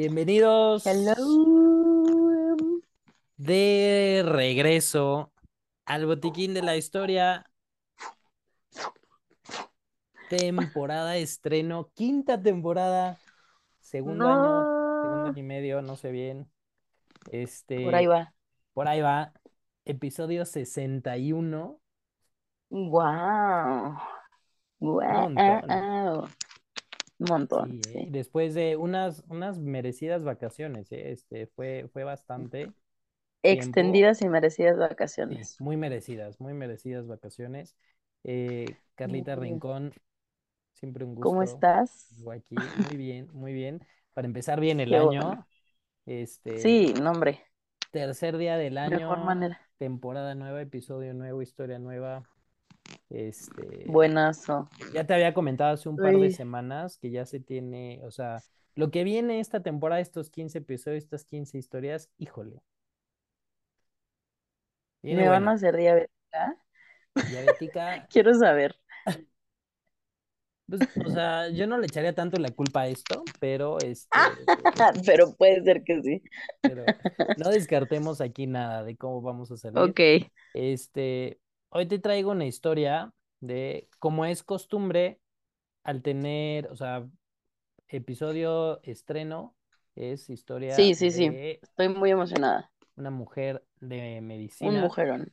Bienvenidos Hello. de regreso al botiquín de la historia. Temporada estreno, quinta temporada, segundo año, segundo año y medio, no sé bien. Este, Por ahí va. por ahí va, episodio 61. Wow. Wow. Montón. Un montón. Sí, Sí, ¿eh? Después de unas, unas merecidas vacaciones, ¿eh? Este, fue, fue bastante tiempo. Extendidas y merecidas Sí, vacaciones. muy merecidas, muy merecidas vacaciones. Eh, Carlita Muy. Rincón, siempre un ¿Cómo gusto. estás? Yo aquí, muy bien, muy bien. Para empezar bien el Qué año, bueno. este, Sí, no, hombre. tercer día del Mejor año, manera. temporada nueva, episodio nuevo, historia nueva. Este, Buenazo. ya te había comentado hace un par de semanas que ya se tiene, o sea, lo que viene esta temporada, estos 15 episodios, estas 15 historias, híjole, viene ¿me van a hacer diabética? Diabética, Quiero saber. Pues, o sea, yo no le echaría tanto la culpa a esto, pero este, Pero puede ser que sí. pero no descartemos aquí nada de cómo vamos a salir. Ok. Este, hoy te traigo una historia de cómo es costumbre al tener, o sea, episodio estreno, es historia Sí, sí, sí. de Estoy muy emocionada. una mujer de Un medicina. mujerón.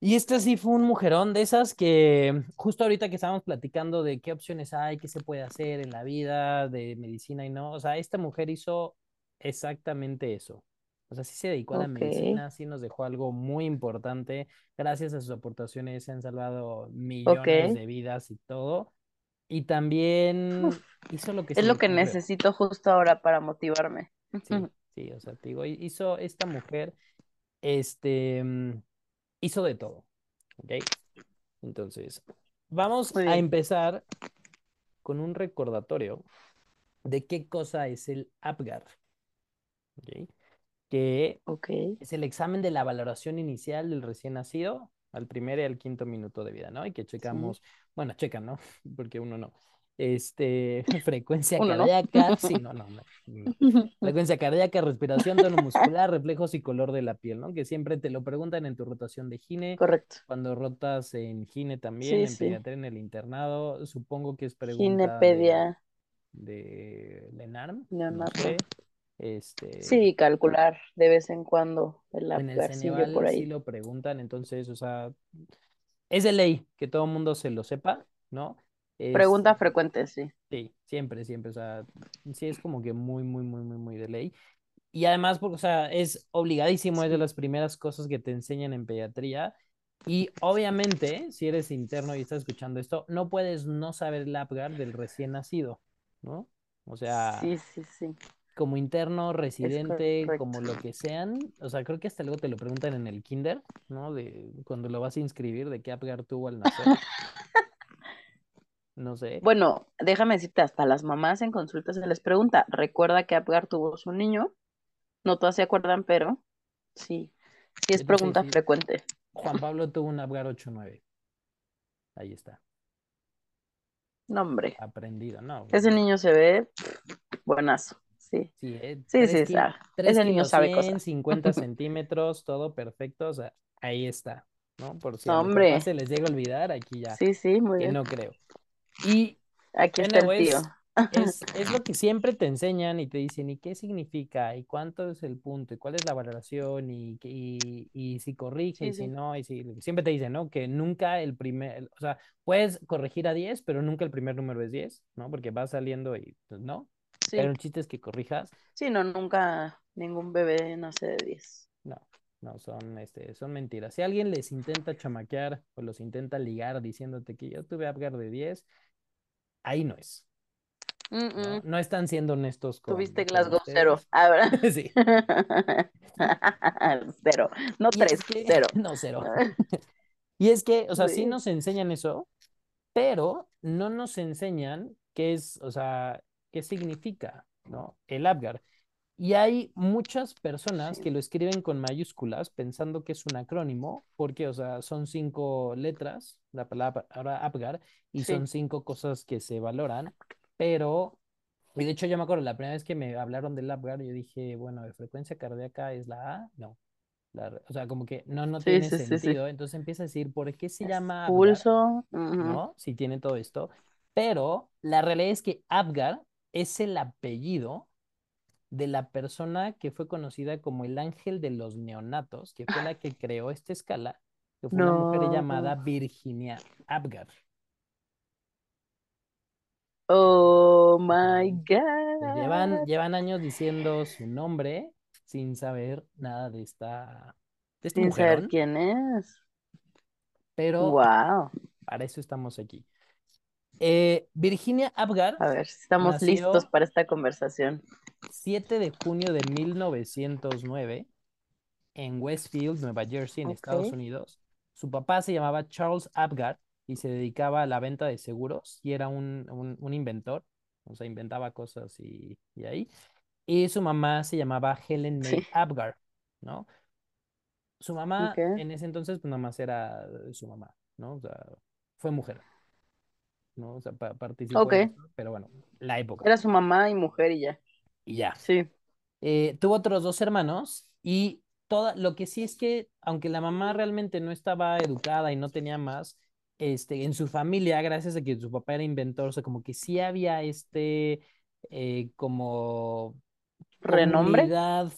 Y este sí fue un mujerón de esas que justo ahorita que estábamos platicando de qué opciones hay, qué se puede hacer en la vida de medicina y no, o sea, esta mujer hizo exactamente eso. O sea, sí se dedicó a la medicina, sí nos dejó algo muy importante. Gracias a sus aportaciones se han salvado millones de vidas y todo. Y también Uf, hizo lo que es lo que necesito justo ahora para motivarme. Sí, sí, o sea, te digo, hizo esta mujer, este, mm, hizo de todo, ¿ok? Entonces, vamos a empezar con un recordatorio de qué cosa es el APGAR, ¿ok? Que Ok. es el examen de la valoración inicial del recién nacido al primer y al quinto minuto de vida, ¿no? Y que Sí. checamos, bueno, checan, ¿no? Porque uno no. Este, frecuencia Uno no. cardíaca, sí, no, no, no. Frecuencia cardíaca, respiración, tono muscular, reflejos y color de la piel, ¿no? Que siempre te lo preguntan en tu rotación de gine, Correcto. cuando rotas en gine también, Sí, en sí. pediatría en el internado, supongo que es pregunta de, Ginepedia, de Lenarm, no sé. Este, Sí, calcular de vez en cuando el en el apgarcillo por Ceneval sí ahí. lo preguntan, entonces, o sea, es de ley que todo el mundo se lo sepa, ¿no? Pregunta Este, frecuente, sí. sí, siempre, siempre, o sea, sí es como que muy, muy, muy, muy, muy de ley. Y además, porque, o sea, es obligadísimo, es de las primeras cosas que te enseñan en pediatría. Y obviamente, si eres interno y estás escuchando esto, no puedes no saber el APGAR del recién nacido, ¿no? O sea, Sí, sí, sí. Como interno, Es residente, como lo que sean, o sea, creo que hasta luego te lo preguntan en el kinder, ¿no? De cuando lo vas a inscribir, de qué APGAR tuvo al nacer, no sé. Bueno, déjame decirte, hasta las mamás en consultas se les pregunta, ¿recuerda que Apgar tuvo su niño? No todas se acuerdan, pero sí, sí es pregunta frecuente. Juan Pablo tuvo un APGAR 8-9, ahí está, No, hombre, aprendido, ¿no? ese niño se ve buenazo. Sí, Sí, eh, sí, tres sí, tres Ese niño sabe 100, cosas. 50 centímetros, todo perfecto, o sea, ahí está, ¿no? Por si No, hombre, se les llega a olvidar, aquí ya, sí, sí, muy que bien. no creo. Y, Aquí está el tío. es, es lo que siempre te enseñan y te dicen, ¿y qué significa? ¿Y cuánto es el punto? ¿Y cuál es la valoración? ¿Y, y, y si corrige? Sí, ¿Y si no? Y si, siempre te dicen, ¿no? Que nunca el primer, o sea, puedes corregir a 10, pero nunca el primer número es 10, ¿no? Porque va saliendo y, pues, Pero el chiste es que corrijas. Sí, no, nunca ningún bebé nace de 10. No, no, son, este, son mentiras. Si alguien les intenta chamaquear o los intenta ligar diciéndote que yo tuve Apgar de 10, ahí no es, Mm, ¿no? mm. No están siendo honestos con, Tuviste con Glasgow cero. ustedes. Ahora. Sí. Cero. No Y tres, es que, cero. no, cero. Y es que, o sea, sí Sí. nos enseñan eso, pero no nos enseñan qué es, o sea, qué significa, ¿no? El Apgar. Y hay muchas personas que lo escriben con mayúsculas pensando que es un acrónimo, porque, o sea, son cinco letras, la palabra Apgar, y Sí. son cinco cosas que se valoran, pero Y de hecho yo me acuerdo, la primera vez que me hablaron del Apgar, yo dije, bueno, de frecuencia cardíaca es la A, no. La o sea, como que no, no Sí, tiene sí, sentido. Entonces empieza a decir, ¿por qué se llama Apgar? pulso. ujú. ¿No? Si tiene todo esto. Pero la realidad es que Apgar es el apellido de la persona que fue conocida como el ángel de los neonatos, que fue la que creó esta escala, que fue una mujer llamada. Virginia Apgar. Oh my Pues Llevan, God. llevan años diciendo su nombre sin saber nada de esta, de este Sin saber quién es. pero Wow. para eso estamos aquí. Eh, Virginia Apgar A ver, estamos listos para esta conversación. 7 de junio de 1909 en Westfield, Nueva Jersey, en Estados. Unidos. Su papá se llamaba Charles Apgar y se dedicaba a la venta de seguros y era un, un- un inventor, o sea, inventaba cosas y, y ahí. Y su mamá se llamaba Helen May Sí. Apgar, ¿no? Su mamá en ese entonces, pues nada más era su mamá, ¿no? O sea, fue mujer, ¿no? O sea, pa- participó Ok. en eso, pero bueno, la época. Era su mamá y mujer y ya. Y ya. Sí. Eh, tuvo otros dos hermanos y toda, lo que sí es que, aunque la mamá realmente no estaba educada y no tenía más, este, en su familia, gracias a que su papá era inventor, o sea, como que sí había este, eh, como ¿Renombre?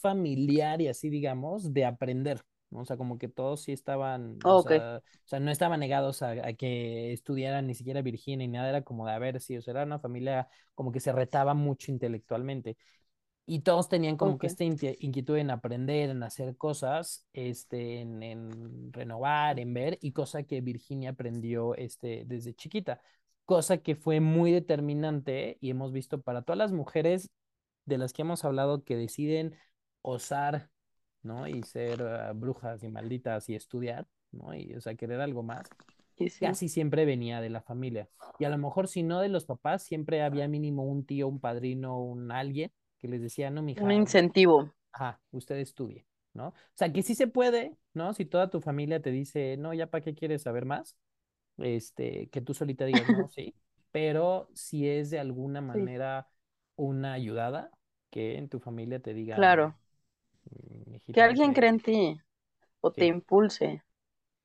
familiar y así, digamos, de aprender. O sea, como que todos sí estaban, o sea, o sea, no estaban negados a, a que estudiaran ni siquiera Virginia ni nada, era como de, a ver, sí, o sea, era una familia como que se retaba mucho intelectualmente. Y todos tenían como que esta inquietud en aprender, en hacer cosas, este, en, en renovar, en ver, y cosa que Virginia aprendió este, desde chiquita, cosa que fue muy determinante y hemos visto para todas las mujeres de las que hemos hablado que deciden osar, ¿no? Y ser ah, brujas y malditas y estudiar, ¿no? Y, o sea, querer algo más, Sí, sí. casi siempre venía de la familia. Y a lo mejor si no de los papás, siempre había mínimo un tío, un padrino, un alguien que les decía, no, Un mija, incentivo. ajá, usted estudie, ¿no? O sea, que sí se puede, ¿no? Si toda tu familia te dice, no, ya para qué quieres saber más, este, que tú solita digas, no, sí, pero si es de alguna Sí. manera una ayudada, que en tu familia te digan, Claro. "Mm, Que alguien vete". cree en ti o te impulse.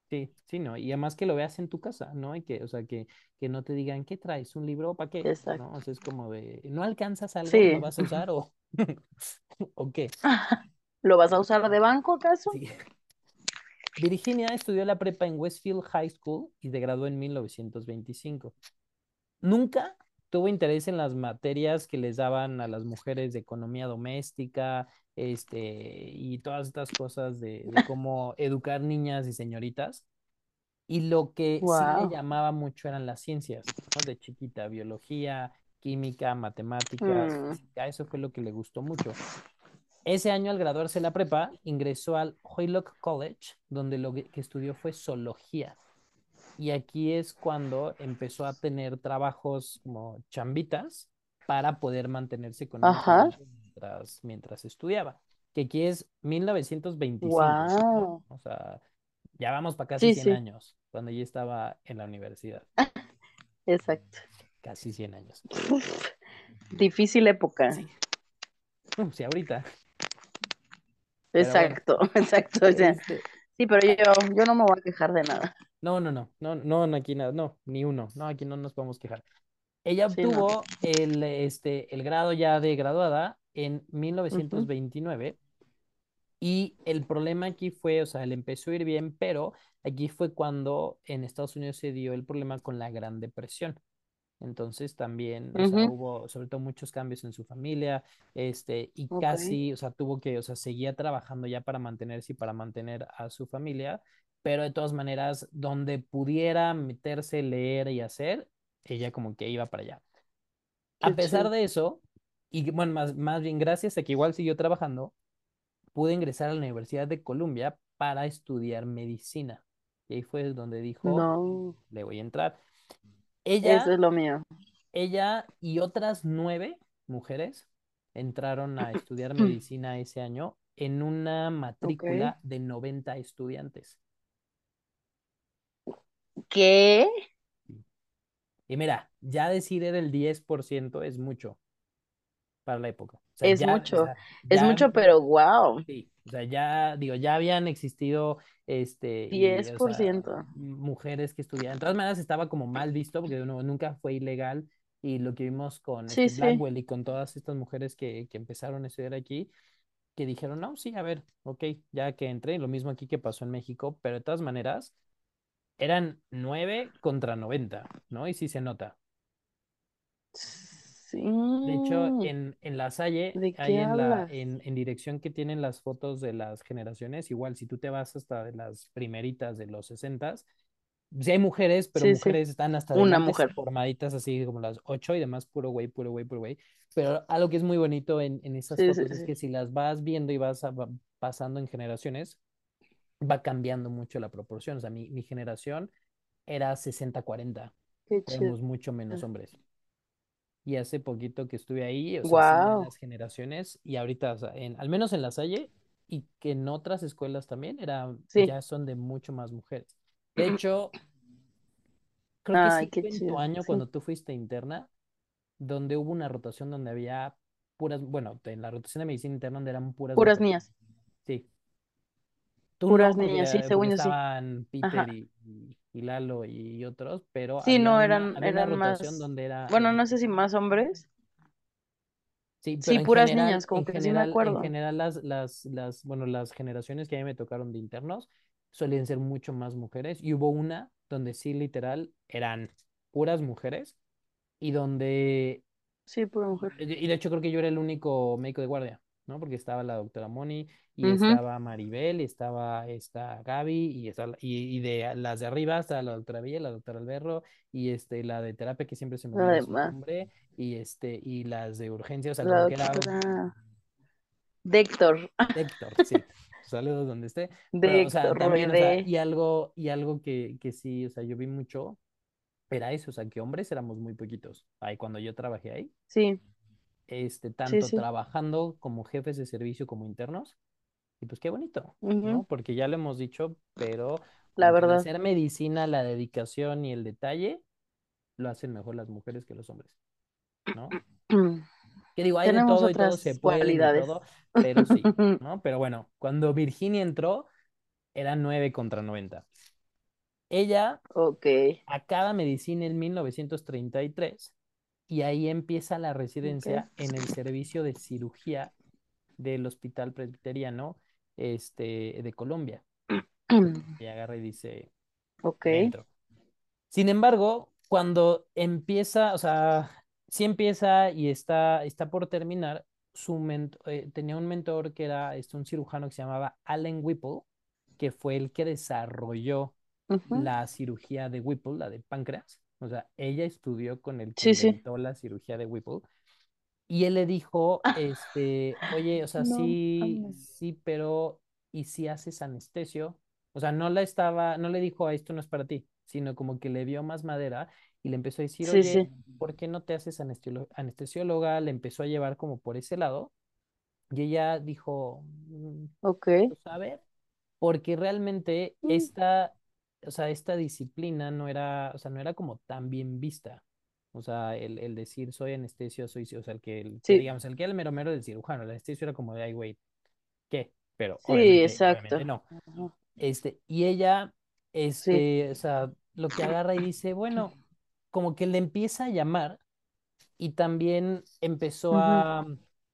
sí, sí, ¿no? Y además que lo veas en tu casa, ¿no? Y que, o sea, que, que no te digan, ¿qué traes? ¿Un libro? ¿Para qué? Exacto. ¿No? O sea, es como de, ¿no alcanzas algo? Sí. ¿Lo vas a usar o, o qué? ¿Lo vas a usar de banco acaso? Sí. Virginia estudió la prepa en Westfield High School y se graduó en 1925. Nunca tuvo interés en las materias que les daban a las mujeres de economía doméstica, este, y todas estas cosas de, de cómo educar niñas y señoritas. Y lo que sí le Wow. llamaba mucho eran las ciencias, ¿no? De chiquita, biología, química, matemáticas, Mm, física, eso fue lo que le gustó mucho. Ese año, al graduarse de la prepa, ingresó al Hoylock College, donde lo que estudió fue zoología. Y aquí es cuando empezó a tener trabajos como chambitas para poder mantenerse Ajá. Mientras, mientras estudiaba. Que aquí es 1925, Wow. o sea, ya vamos para casi Sí, 100 sí. años, cuando ya estaba en la universidad, Exacto. casi 100 años. Uf, difícil época. Sí, Uh, sí, ahorita, bueno, Exacto, exacto. O sea, este, sí, pero yo, yo no me voy a quejar de nada. no, no, no, no, no, aquí nada, no, ni uno, no, aquí no nos podemos quejar. Ella Sí, no. obtuvo el, este, el grado ya de graduada en Ujú. 1929 y el problema aquí fue, o sea, le empezó a ir bien, pero aquí fue cuando en Estados Unidos se dio el problema con la Gran Depresión. Entonces también, o sea, Ujú, hubo sobre todo muchos cambios en su familia, este, y casi, o sea, tuvo que, o sea, seguía trabajando ya para mantenerse y para mantener a su familia, pero de todas maneras, donde pudiera meterse, leer y hacer, ella como que iba para allá. A pesar de eso, y bueno, más, más bien gracias a que igual siguió trabajando, pude ingresar a la Universidad de Columbia para estudiar medicina. Y ahí fue donde dijo, No, le voy a entrar. eso Ella es lo mío. ella y otras nueve mujeres entraron a estudiar medicina ese año en una matrícula de 90 estudiantes. ¿Qué? Y mira, ya decir era el 10% es mucho. Para la época. O sea, Es ya, o mucho, es mucho, pero wow, sí, o sea, ya, digo, ya habían existido, este, y, diez o por sea, ciento. mujeres que estudiaban. De todas maneras, estaba como mal visto porque no, nunca fue ilegal. Y lo que vimos con Sí, este sí, Blackwell y con todas estas mujeres que, que empezaron a estudiar aquí, que dijeron, no, sí, a ver, ok, ya que entré, lo mismo aquí que pasó en México, pero de todas maneras, eran 9 contra 90, ¿no? Y sí se nota. Sí. De hecho, en, en La Salle, ¿De ahí en la en, en dirección que tienen las fotos de las generaciones, igual si tú te vas hasta de las primeritas de los 60, sí hay mujeres, pero Sí, sí, mujeres están hasta una mujer. formaditas así como las 8 y demás, puro güey, puro güey, puro güey. Pero algo que es muy bonito en, en esas fotos es que si las vas viendo y vas a- va- pasando en generaciones, va cambiando mucho la proporción. O sea, mi, mi generación era sesenta cuarenta Qué chido. éramos mucho menos hombres. Y hace poquito que estuve ahí, o sea, Wow. las generaciones, y ahorita, o sea, en, al menos en La Salle, y que en otras escuelas también, era, Sí. ya son de mucho más mujeres. De hecho, creo que sí en tu año Sí. cuando tú fuiste interna, donde hubo una rotación donde había puras, bueno, en la rotación de medicina interna donde eran puras Puras mujeres. niñas. Sí. Tú Puras no, niñas, sí, según yo sí. estaban Peter y, y, y Lalo y otros, pero Sí, había no, una, eran, una eran rotación más, donde era, bueno, no sé si más hombres. Sí, Sí, pero puras general, niñas, como que sí me general, en acuerdo. general las, las, las, bueno, las generaciones que a mí me tocaron de internos solían ser mucho más mujeres y hubo una donde sí, literal, eran puras mujeres y donde, Sí, pura mujer. y de hecho creo que yo era el único médico de guardia, ¿no? Porque estaba la doctora Moni y estaba Maribel y estaba esta Gaby y, y, y de las de arriba estaba la doctora Villa, la doctora Alberro y este, la de terapia que siempre se me olvida su nombre y este, y las de urgencia, o sea, la como que era Héctor, sí. Saludos donde esté. Pero, o sea, Déctor también, o sea, Roide. y algo, y algo que, que sí, o sea, yo vi mucho, era eso, o sea, que hombres éramos muy poquitos. Ahí cuando yo trabajé ahí, Sí, este, tanto sí. trabajando como jefes de servicio como internos, y pues qué bonito, ¿no? Porque ya lo hemos dicho, pero La verdad. hacer medicina, la dedicación y el detalle, lo hacen mejor las mujeres que los hombres, ¿no? Que digo, hay de todo y todos se pueden y todo, pero sí, ¿no? Pero bueno, cuando Virginia entró, era 9 contra 90. Ella Ok. acaba medicina en 1933 y ahí empieza la residencia en el servicio de cirugía del Hospital Presbiteriano este, de Colombia. Y agarra y dice, Ok. Sin embargo, cuando empieza, o sea, sí empieza y está, está por terminar, su ment- eh, tenía un mentor que era este, un cirujano que se llamaba Allen Whipple, que fue el que desarrolló la cirugía de Whipple, la de páncreas. O sea, ella estudió con el que Sí, sí. inventó la cirugía de Whipple. Y él le dijo, este, oye, o sea, No, sí, mames. sí, pero ¿y si haces anestesio? O sea, no la estaba, no le dijo, "Ah, esto no es para ti, sino como que le vio más madera y le empezó a decir, Sí, oye, sí. ¿por qué no te haces anestesióloga? Le empezó a llevar como por ese lado y ella dijo, "Mm, Ok. pues a ver, porque realmente Mm, esta, o sea, esta disciplina no era, o sea, no era como tan bien vista. O sea, el, el decir soy anestesio, soy, o sea, el que, el que Sí, digamos, el que era el mero mero del cirujano, el anestesio era como de, ay, güey, ¿qué? Pero sí, obviamente, exacto. obviamente no. Este, y ella, Sí. este, o sea, lo que agarra y dice, bueno, como que le empieza a llamar y también empezó a,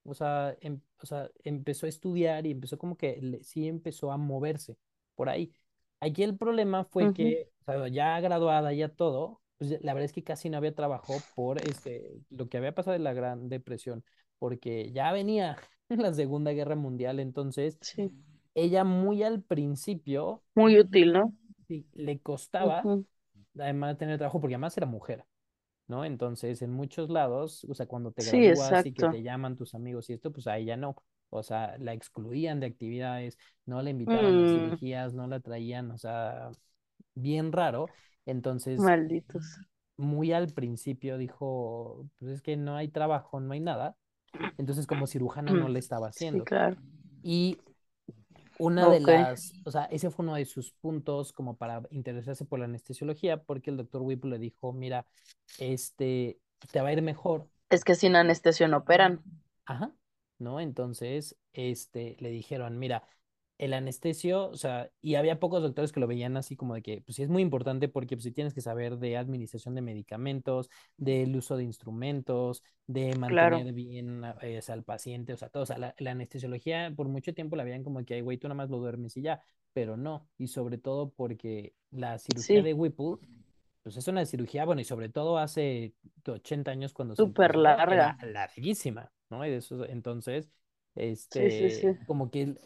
o sea, em- o sea, empezó a estudiar y empezó como que le- sí empezó a moverse por ahí. Aquí el problema fue que, o sea, ya graduada, ya todo, pues ya- la verdad es que casi no había trabajo por este, lo que había pasado de la Gran Depresión, porque ya venía la Segunda Guerra Mundial, entonces Sí. ella muy al principio Muy útil, ¿no? sí, le costaba, además de tener trabajo, porque además era mujer. ¿no? Entonces, en muchos lados, o sea, cuando te Sí, gradúas y que te llaman tus amigos y esto, pues a ella no. O sea, la excluían de actividades, no la invitaban a Mm, cirugías, no la traían, o sea, bien raro. Entonces, malditos. muy al principio dijo, pues es que no hay trabajo, no hay nada. Entonces, como cirujana no le estaba Sí, haciendo. claro. Y una de las, o sea, ese fue uno de sus puntos como para interesarse por la anestesiología, porque el doctor Whipple le dijo, mira, este, te va a ir mejor. Es que sin anestesio no operan. Ajá, ¿no? Entonces, este, le dijeron, mira, el anestesio, o sea, y había pocos doctores que lo veían así como de que, pues sí es muy importante porque pues sí tienes que saber de administración de medicamentos, del uso de instrumentos, de Claro, mantener bien eh, al paciente, o sea, todo, o sea, la, la anestesiología por mucho tiempo la veían como que, ay, güey, tú nada más lo duermes y ya, pero no, y sobre todo porque la cirugía sí, de Whipple pues es una cirugía, bueno, y sobre todo hace 80 años cuando se súper larga. larguísima, ¿no? Y de eso, entonces, Sí, sí, sí. este, como que el,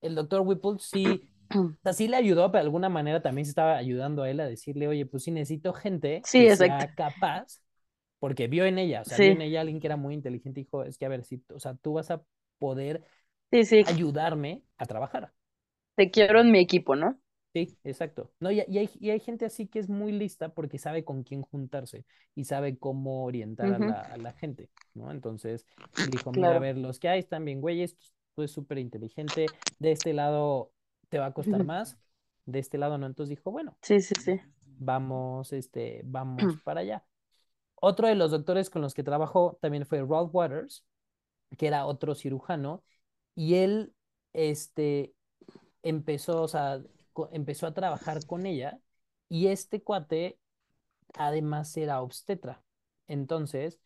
el doctor Whipple sí, o sea, sí le ayudó, pero de alguna manera también se estaba ayudando a él a decirle, oye, pues sí necesito gente Sí, que exacto. sea capaz, porque vio en ella, o sea, vio en ella alguien que era muy inteligente y dijo, es que a ver, si, o sea, tú vas a poder sí, sí. ayudarme a trabajar. Te quiero en mi equipo, ¿no? Sí, exacto. No, y, y hay, y hay gente así que es muy lista porque sabe con quién juntarse y sabe cómo orientar a la, a la gente, ¿no? Entonces, dijo, mira, a ver, los que hay están bien güeyes, tú tú eres súper inteligente, de este lado te va a costar más, de este lado no. Entonces dijo, bueno, Sí, sí, sí. vamos, este, vamos para allá. Otro de los doctores con los que trabajó también fue Ralph Waters, que era otro cirujano, y él, este, empezó, o sea, empezó a trabajar con ella y este cuate además era obstetra. Entonces,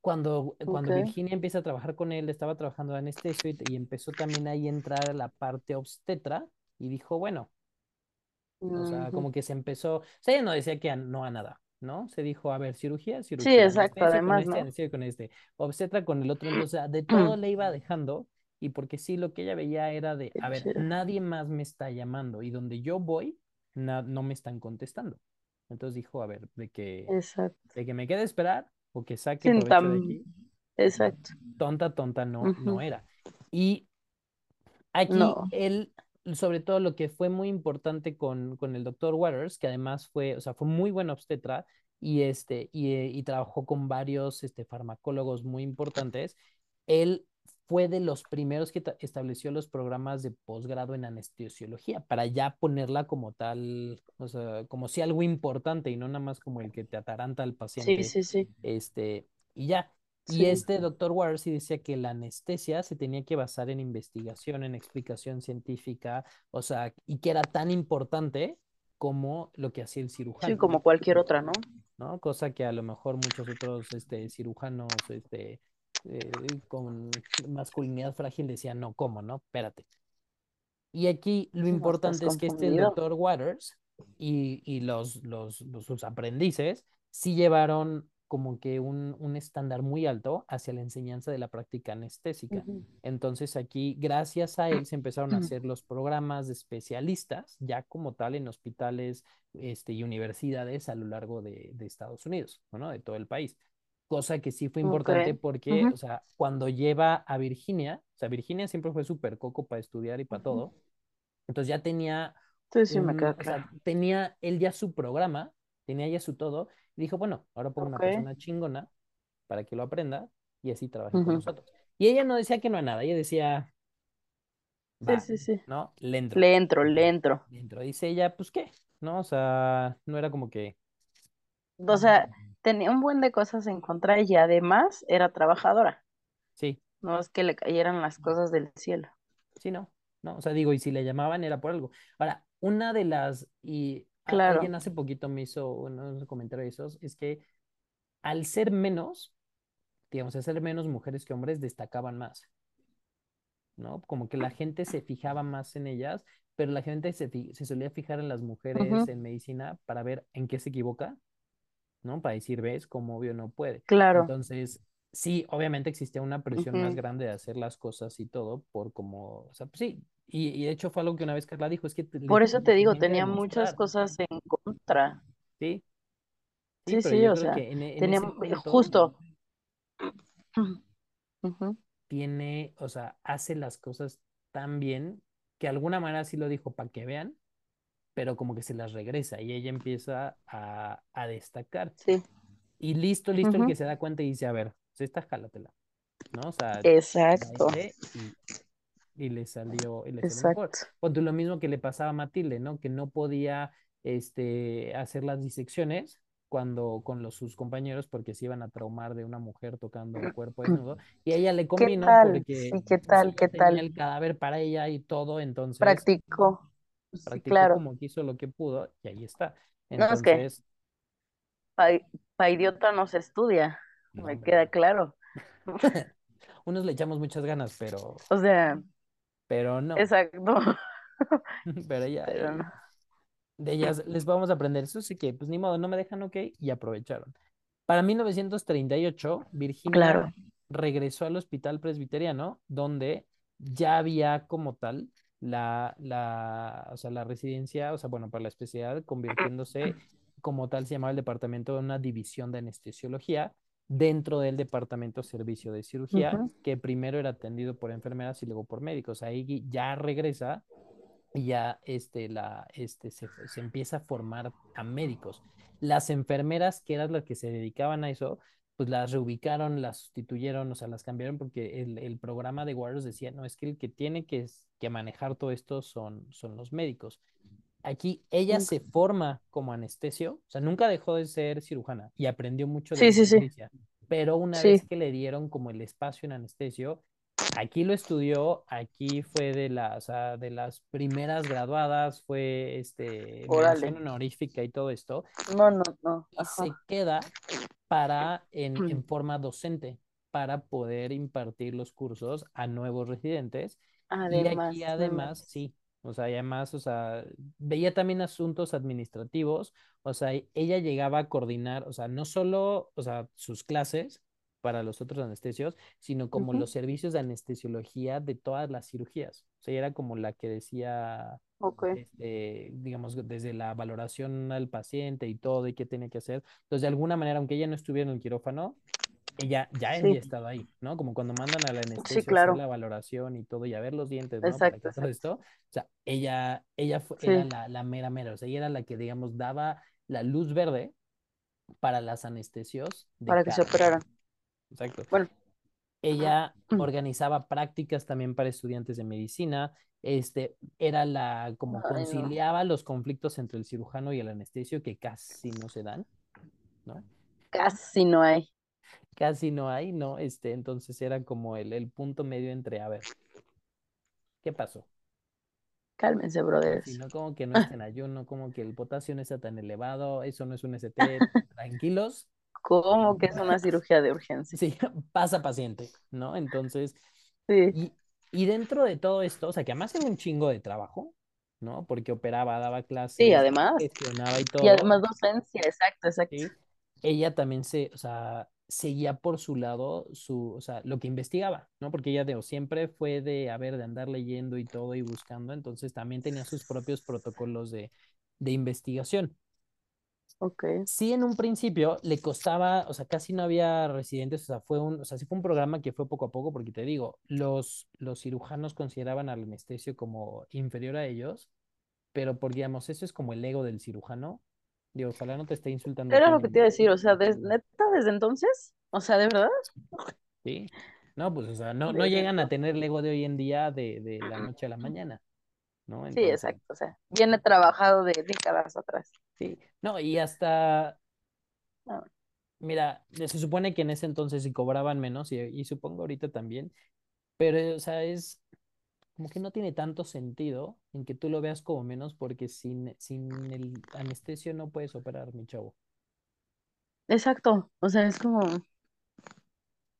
cuando, cuando Virginia empieza a trabajar con él, estaba trabajando de anestesio y, y empezó también ahí a entrar la parte obstetra y dijo, bueno, o sea, Ujú. como que se empezó, o sea, ella no decía que a- no a nada, ¿no? Se dijo, a ver, cirugía, Sí, cirugía, exacto, anestesio con además, este, ¿no? con este, obstetra con el otro, entonces, o sea, de todo le iba dejando y porque sí, lo que ella veía era de, a ver, nadie más me está llamando y donde yo voy, no me están contestando. Entonces dijo, a ver, de que, Exacto. de que me quede esperar o que saque Sin provecho de aquí, Exacto. tonta, tonta no, no era. Y Aquí No. él, sobre todo lo que fue muy importante con, con el doctor Waters, que además fue, o sea, fue muy buen obstetra y, este, y, y trabajó con varios este, farmacólogos muy importantes, él fue de los primeros que estableció los programas de posgrado en anestesiología para ya ponerla como tal, o sea, como si algo importante y no nada más como el que te ataranta al Sí, paciente, sí, sí. este, y ya. Y Sí. este doctor Waters sí decía que la anestesia se tenía que basar en investigación, en explicación científica, o sea, y que era tan importante como lo que hacía el Sí, cirujano, como cualquier otra, ¿no? ¿no? Cosa que a lo mejor muchos otros este, cirujanos este, eh, con masculinidad frágil decían, no, ¿cómo, no? Espérate. Y aquí lo importante es que este doctor Waters y, y los, los, los, sus aprendices sí llevaron como que un, un estándar muy alto hacia la enseñanza de la práctica anestésica. Entonces aquí, gracias a él, se empezaron a hacer los programas de especialistas, ya como tal en hospitales este, y universidades a lo largo de, de Estados Unidos, ¿no? De todo el país. Cosa que sí fue importante porque, Ujú, o sea, cuando lleva a Virginia, o sea, Virginia siempre fue súper coco para estudiar y para ujú. todo, entonces ya tenía Sí, sí, me un, queda o sea, claro. tenía él ya su programa, tenía ya su todo, y dijo, bueno, ahora pongo una Ok. persona chingona para que lo aprenda y así trabaje con Ujú. nosotros. Y ella no decía que no a nada, ella decía, Sí, va, sí, sí. ¿no? Le entro. Le entro, le entro. Le entro. Dice ella, pues qué, ¿no? O sea, no era como que, O sea, tenía un buen de cosas en contra y además era trabajadora. sí, No es que le cayeran las cosas del cielo. sí, no, no, o sea, digo, y si le llamaban era por algo. Ahora, una de las, y Claro. alguien hace poquito me hizo unos comentarios de esos, es que al ser menos, digamos, al ser menos mujeres que hombres, destacaban más, ¿no? Como que la gente se fijaba más en ellas, pero la gente se, se solía fijar en las mujeres en medicina para ver en qué se equivoca, ¿no? Para decir, ves, cómo obvio no puede. Claro. Entonces, sí, obviamente existía una presión más grande de hacer las cosas y todo, por como, o sea, pues sí, y, y de hecho fue algo que una vez Carla dijo, es que te- Por eso te digo, tenía muchas cosas en contra. ¿sí? Sí, Sí, o sea, que en, e- en tenía ese punto justo. Tiene, o sea, hace las cosas tan bien que de alguna manera sí lo dijo para que vean, pero como que se las regresa y ella empieza a, a destacar. Sí. Y listo, listo el Ujú. que se da cuenta y dice, a ver, pues esta jálatela, ¿no? O sea, Exacto. y, y le salió, y le salió mejor. Exacto. O tú lo mismo que le pasaba a Matilde, ¿no? Que no podía este, hacer las disecciones cuando con los, sus compañeros porque se iban a traumar de una mujer tocando un cuerpo desnudo y ella le ¿Qué convino tal? porque Sí, ¿qué tal? ¿Qué tenía tal? el cadáver para ella y todo, entonces Practicó. Practicó claro. como quiso lo que pudo y ahí está. No, es que Entonces, para idiota no se estudia, no, me hombre, queda no. claro. Unos le echamos muchas ganas, pero, O sea, pero no. exacto. Pero Pero eh, no. de ellas les vamos a aprender eso, sí que pues ni modo, no me dejan ok y aprovecharon. Para 1938, Virginia Claro. regresó al hospital presbiteriano, donde ya había como tal la, la, o sea, la residencia, o sea, bueno, para la especialidad, convirtiéndose como tal, se llamaba el departamento de una división de anestesiología dentro del departamento servicio de cirugía, que primero era atendido por enfermeras y luego por médicos. Ahí ya regresa y ya este, la, este, se, se empieza a formar a médicos. Las enfermeras, que eran las que se dedicaban a eso, pues las reubicaron, las sustituyeron, o sea, las cambiaron porque el, el programa de Warriors decía, no, es que el que tiene que, que manejar todo esto son, son los médicos. Aquí ella se forma como anestesio, o sea, nunca dejó de ser cirujana y aprendió mucho de Sí, sí, sí. obstetricia, pero una vez que le dieron como el espacio en anestesio, aquí lo estudió, aquí fue de, la, o sea, de las primeras graduadas, fue este, mención honorífica y todo esto, No, no, no. y se queda para en, en forma docente, para poder impartir los cursos a nuevos residentes. Y Además, aquí no además, sí, o sea, y además, o sea, veía también asuntos administrativos, o sea, ella llegaba a coordinar, o sea, no solo, o sea, sus clases para los otros anestesios, sino como Ujú. los servicios de anestesiología de todas las cirugías. O sea, ella era como la que decía, Ok. este, digamos, desde la valoración al paciente y todo, y qué tenía que hacer. Entonces, de alguna manera, aunque ella no estuviera en el quirófano, ella ya Sí. había estado ahí, ¿no? Como cuando mandan al Sí, anestesio a hacer claro. la valoración y todo, y a ver los dientes, ¿no? Para Exacto, que todo esto, o sea, ella, ella fue- era Sí. la, la mera mera, o sea, ella era la que, digamos, daba la luz verde para las anestesios de Para que se operaran. Exacto. Bueno. Ella organizaba prácticas también para estudiantes de medicina, este, era la, como Ay, no. conciliaba los conflictos entre el cirujano y el anestesio que casi no se dan, ¿no? Casi no hay. Casi no hay, ¿no? Este, entonces era como el, el punto medio entre, a ver, ¿qué pasó? Cálmense, Sí, brothers. no como que no está en ayuno, como que el potasio no está tan elevado, eso no es un ST, tranquilos, ¿Cómo que es una cirugía de urgencia? sí, pasa paciente, ¿no? Entonces, Sí. y, y dentro de todo esto, o sea, que además era un chingo de trabajo, ¿no? Porque operaba, daba Sí, clases, además. gestionaba y Y todo, además docencia, exacto, exacto. ¿sí? Ella también se, o sea, seguía por su lado su, o sea, lo que investigaba, ¿no? Porque ella de, siempre fue de, a ver, de andar leyendo y todo y buscando, entonces también tenía sus propios protocolos de, de investigación. Ok. Sí, en un principio le costaba, o sea, casi no había residentes, o sea, fue un, o sea, sí fue un programa que fue poco a poco, porque te digo, los, los cirujanos consideraban al anestesio como inferior a ellos, pero por, digamos, eso es como el ego del cirujano. Digo, ojalá no te esté insultando Era lo que te iba a decir, o sea, neta, desde entonces, o sea, de verdad, ¿sí? No, pues, o sea, no, no llegan a tener el ego de hoy en día de, de la noche a la mañana, ¿no? Sí, exacto, o sea, viene trabajado de décadas atrás. sí. No, y hasta, No, mira, se supone que en ese entonces sí cobraban menos, y, y supongo ahorita también, pero, o sea, es como que no tiene tanto sentido en que tú lo veas como menos, porque sin, sin el anestesio no puedes operar, mi chavo. Exacto, o sea, es como,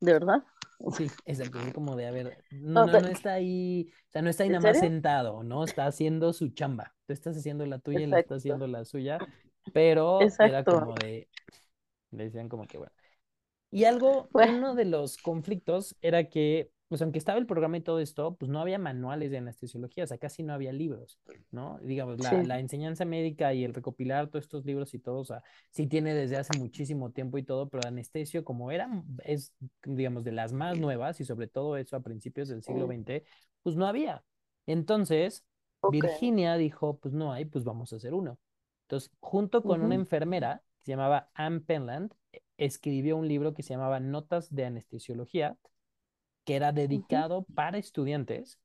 ¿de verdad? Sí, exacto, es como de, a ver, no, No, no, está ahí, o sea, no está ahí ¿En nada más serio? sentado, ¿no? Está haciendo su chamba. Tú estás haciendo la tuya, él está haciendo la suya, pero era exacto. como de, le decían como que, bueno. Y algo, uno de los conflictos era que, pues aunque estaba el programa y todo esto, pues no había manuales de anestesiología, o sea, casi no había libros, ¿no? Digamos, la, sí, la enseñanza médica y el recopilar todos estos libros y todo, o sea, sí tiene desde hace muchísimo tiempo y todo, pero anestesio, como era, es, digamos, de las más nuevas y sobre todo eso a principios del siglo mm, XX, pues no había. Entonces. Virginia dijo, pues no hay, pues vamos a hacer uno. Entonces, junto con una enfermera que se llamaba Anne Penland, escribió un libro que se llamaba Notas de Anestesiología, que era dedicado para estudiantes,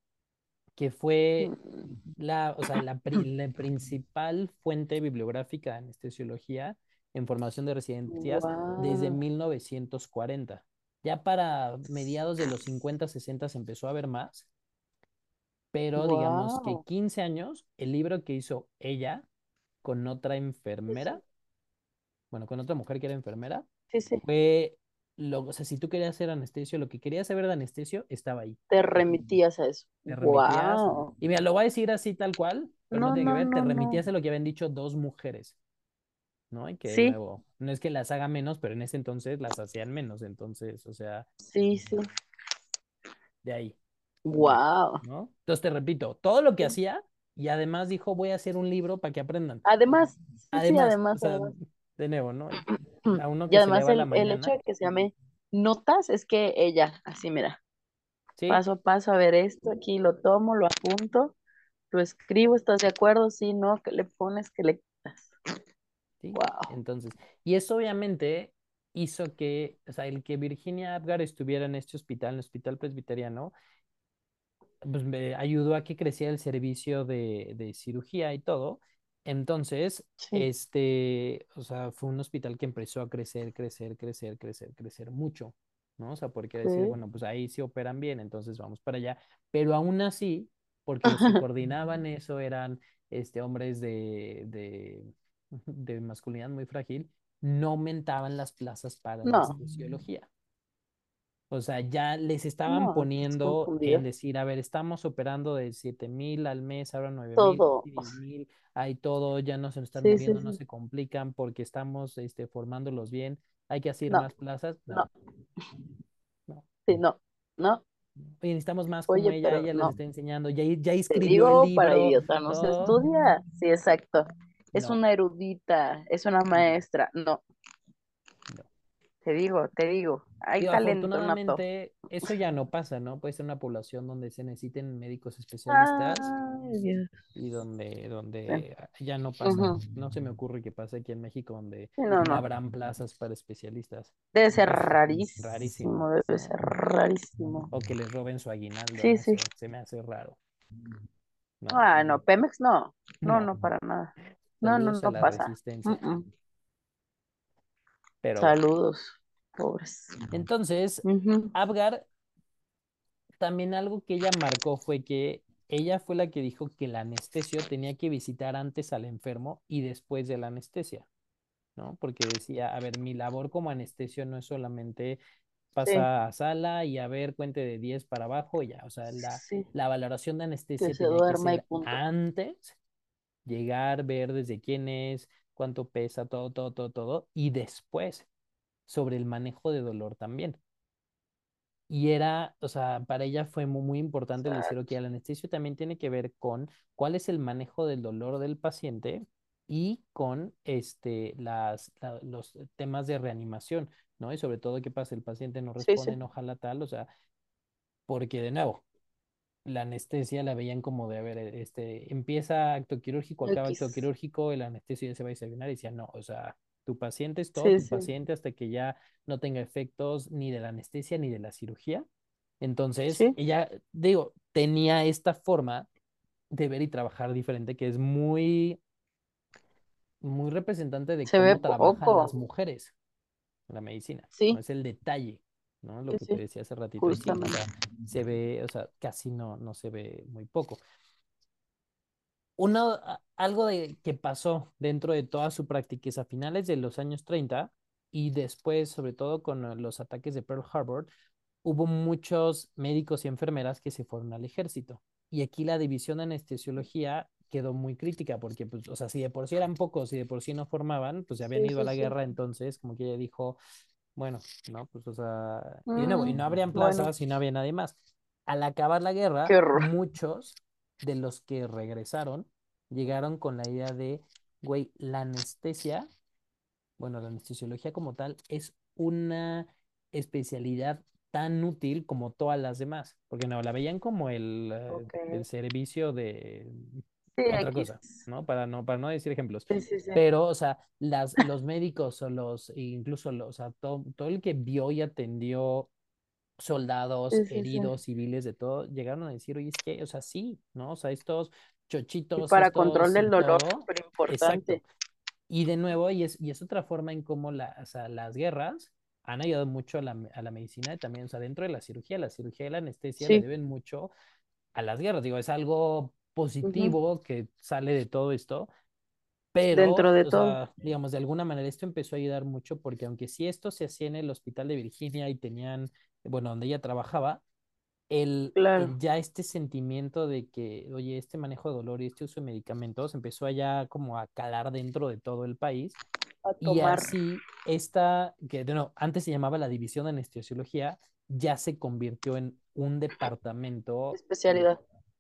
que fue mm, la, o sea, la, pri- la principal fuente bibliográfica de anestesiología en formación de residencias desde Wow, 1940. Ya para mediados de los 50, 60 se empezó a ver más, pero digamos que wow. 15 años, el libro que hizo ella con otra sí, enfermera, bueno, con otra mujer que era enfermera, sí, sí. fue, lo, o sea, si tú querías hacer anestesio, lo que querías saber de anestesio estaba ahí. Te remitías a eso. te remitías, Wow. y mira, lo voy a decir así tal cual, pero no No, tiene que no, ver, te remitías a lo que habían dicho dos mujeres, ¿no? Y que Sí, nuevo, no es que las haga menos, pero en ese entonces las hacían menos, entonces, o sea, sí, sí. de ahí, Wow. Entonces te repito, todo lo que hacía, y además dijo, voy a hacer un libro para que aprendan. Además, sí, sí, Además, o además, sea, además. de nuevo, ¿no? A uno Y que además el, el hecho de que se llame notas es que ella, así mira, ¿sí? paso a paso, a ver esto, aquí lo tomo, lo apunto, lo escribo, ¿estás de acuerdo? Sí, no, que le pones, que le quitas. ¿sí? Wow. Entonces, y eso obviamente hizo que, o sea, el que Virginia Apgar estuviera en este hospital, en el hospital presbiteriano, pues me ayudó a que creciera el servicio de, de cirugía y todo. Entonces, Sí, este, o sea, fue un hospital que empezó a crecer, crecer, crecer, crecer, crecer mucho, ¿no? O sea, porque decir, sí. bueno, pues ahí sí operan bien, entonces vamos para allá. Pero aún así, porque los que coordinaban eso eran, este, hombres de, de, de masculinidad muy frágil, no aumentaban las plazas para No, anestesiología. O sea, ya les estaban no, poniendo en confundida. decir, a ver, estamos operando de siete mil al mes, ahora nueve mil, hay todo, ya no se nos están Sí, sí, moviendo, no sí. se complican porque estamos este, formándolos bien, hay que hacer No, más plazas. no, No, sí, no, no. Oye, necesitamos más como Oye, ella, pero ella les está enseñando, ya, ya Te escribió el digo para libro, idiota, no se estudia. Sí, exacto. Es una erudita, es una maestra. No. Te digo, te digo, hay Digo, talento nato. afortunadamente, eso ya no pasa, ¿no? Puede ser una población donde se necesiten médicos especialistas Ay, Dios. y donde, donde ya no pasa. Ujú. No se me ocurre que pase aquí en México donde Sí, no, no no. habrán plazas para especialistas. Debe ser rarísimo, rarísimo, debe ser rarísimo. O que les roben su aguinaldo, Sí, no sí. sé, se me hace raro. No, Ah, no, Pemex no. No, no. no, para nada. No, no, Saludos a no la pasa. Mm, resistencia. mm. Pero. Saludos, pobres. Entonces. Abgar, también algo que ella marcó fue que ella fue la que dijo que el anestesio tenía que visitar antes al enfermo y después de la anestesia. ¿no? Porque decía, a ver, mi labor como anestesio no es solamente Sí, pasa a sala y a ver, cuente de 10 para abajo ya, o sea, la, sí, la valoración de que anestesia se tenía que y ser punto. antes, llegar, ver desde quién es, cuánto pesa, todo, todo, todo, todo, y después sobre el manejo de dolor también. Y era, o sea, para ella fue muy, muy importante el decir, ok, Exacto. el anestesio también tiene que ver con cuál es el manejo del dolor del paciente y con este, las, la- los temas de reanimación, ¿no? Y sobre todo, ¿qué pasa? El paciente no Sí, sí, responde, no jala tal, o sea, porque de nuevo, la anestesia la veían como de, a ver, este, empieza acto quirúrgico, acaba acto quirúrgico, el anestesio ya se va a examinar y decía, no, o sea, tu paciente es todo Sí, tu sí, paciente hasta que ya no tenga efectos ni de la anestesia ni de la cirugía. Entonces, sí. ella, digo, tenía esta forma de ver y trabajar diferente que es muy, muy representante de Se cómo trabajan las mujeres en la medicina, ¿no? Sí, Es el detalle, ¿no? Lo sí, que te decía hace ratito se ve, o sea, casi no, no se ve muy poco. Una, algo de, que pasó dentro de toda su práctica es a finales de los años 30 y después, sobre todo con eh, los ataques de Pearl Harbor, hubo muchos médicos y enfermeras que se fueron al ejército. Y aquí la división de anestesiología quedó muy crítica porque, pues, o sea, si de por sí eran pocos y de por sí no formaban, pues ya habían Sí, ido a la guerra, entonces como que ella dijo, bueno, no, pues, o sea, y de nuevo, y Mm, no habrían bueno, plazas y no había nadie más. Al acabar la guerra, muchos de los que regresaron llegaron con la idea de, güey, la anestesia, bueno, la anestesiología como tal, es una especialidad tan útil como todas las demás, porque no, la veían como el, eh, el servicio de Sí, otra cosa, ¿no? Para no, para no decir ejemplos. Sí, sí, sí. Pero, o sea, las, los médicos o los, incluso los, o sea, todo, todo el que vio y atendió soldados, heridos, civiles, de todo, llegaron a decir, oye, es que, o sea, sí, ¿no? O sea, estos Y chochitos, para control del dolor, súper exacto. importante. Y de nuevo, y es, y es otra forma en cómo la, o sea, las guerras han ayudado mucho a la, a la medicina y también, o sea, dentro de la cirugía, la cirugía y la anestesia le deben mucho a las guerras. Digo, es algo positivo que sale de todo esto, pero, Dentro de todo. sea, digamos, de alguna manera esto empezó a ayudar mucho porque aunque sí esto se hacía en el hospital de Virginia y tenían, bueno, donde ella trabajaba, el, el Claro. ya este sentimiento de que, oye, este manejo de dolor y este uso de medicamentos empezó allá como a calar dentro de todo el país A y así esta, que nuevo, antes se llamaba la División de Anestesiología, ya se convirtió en un departamento especialidad.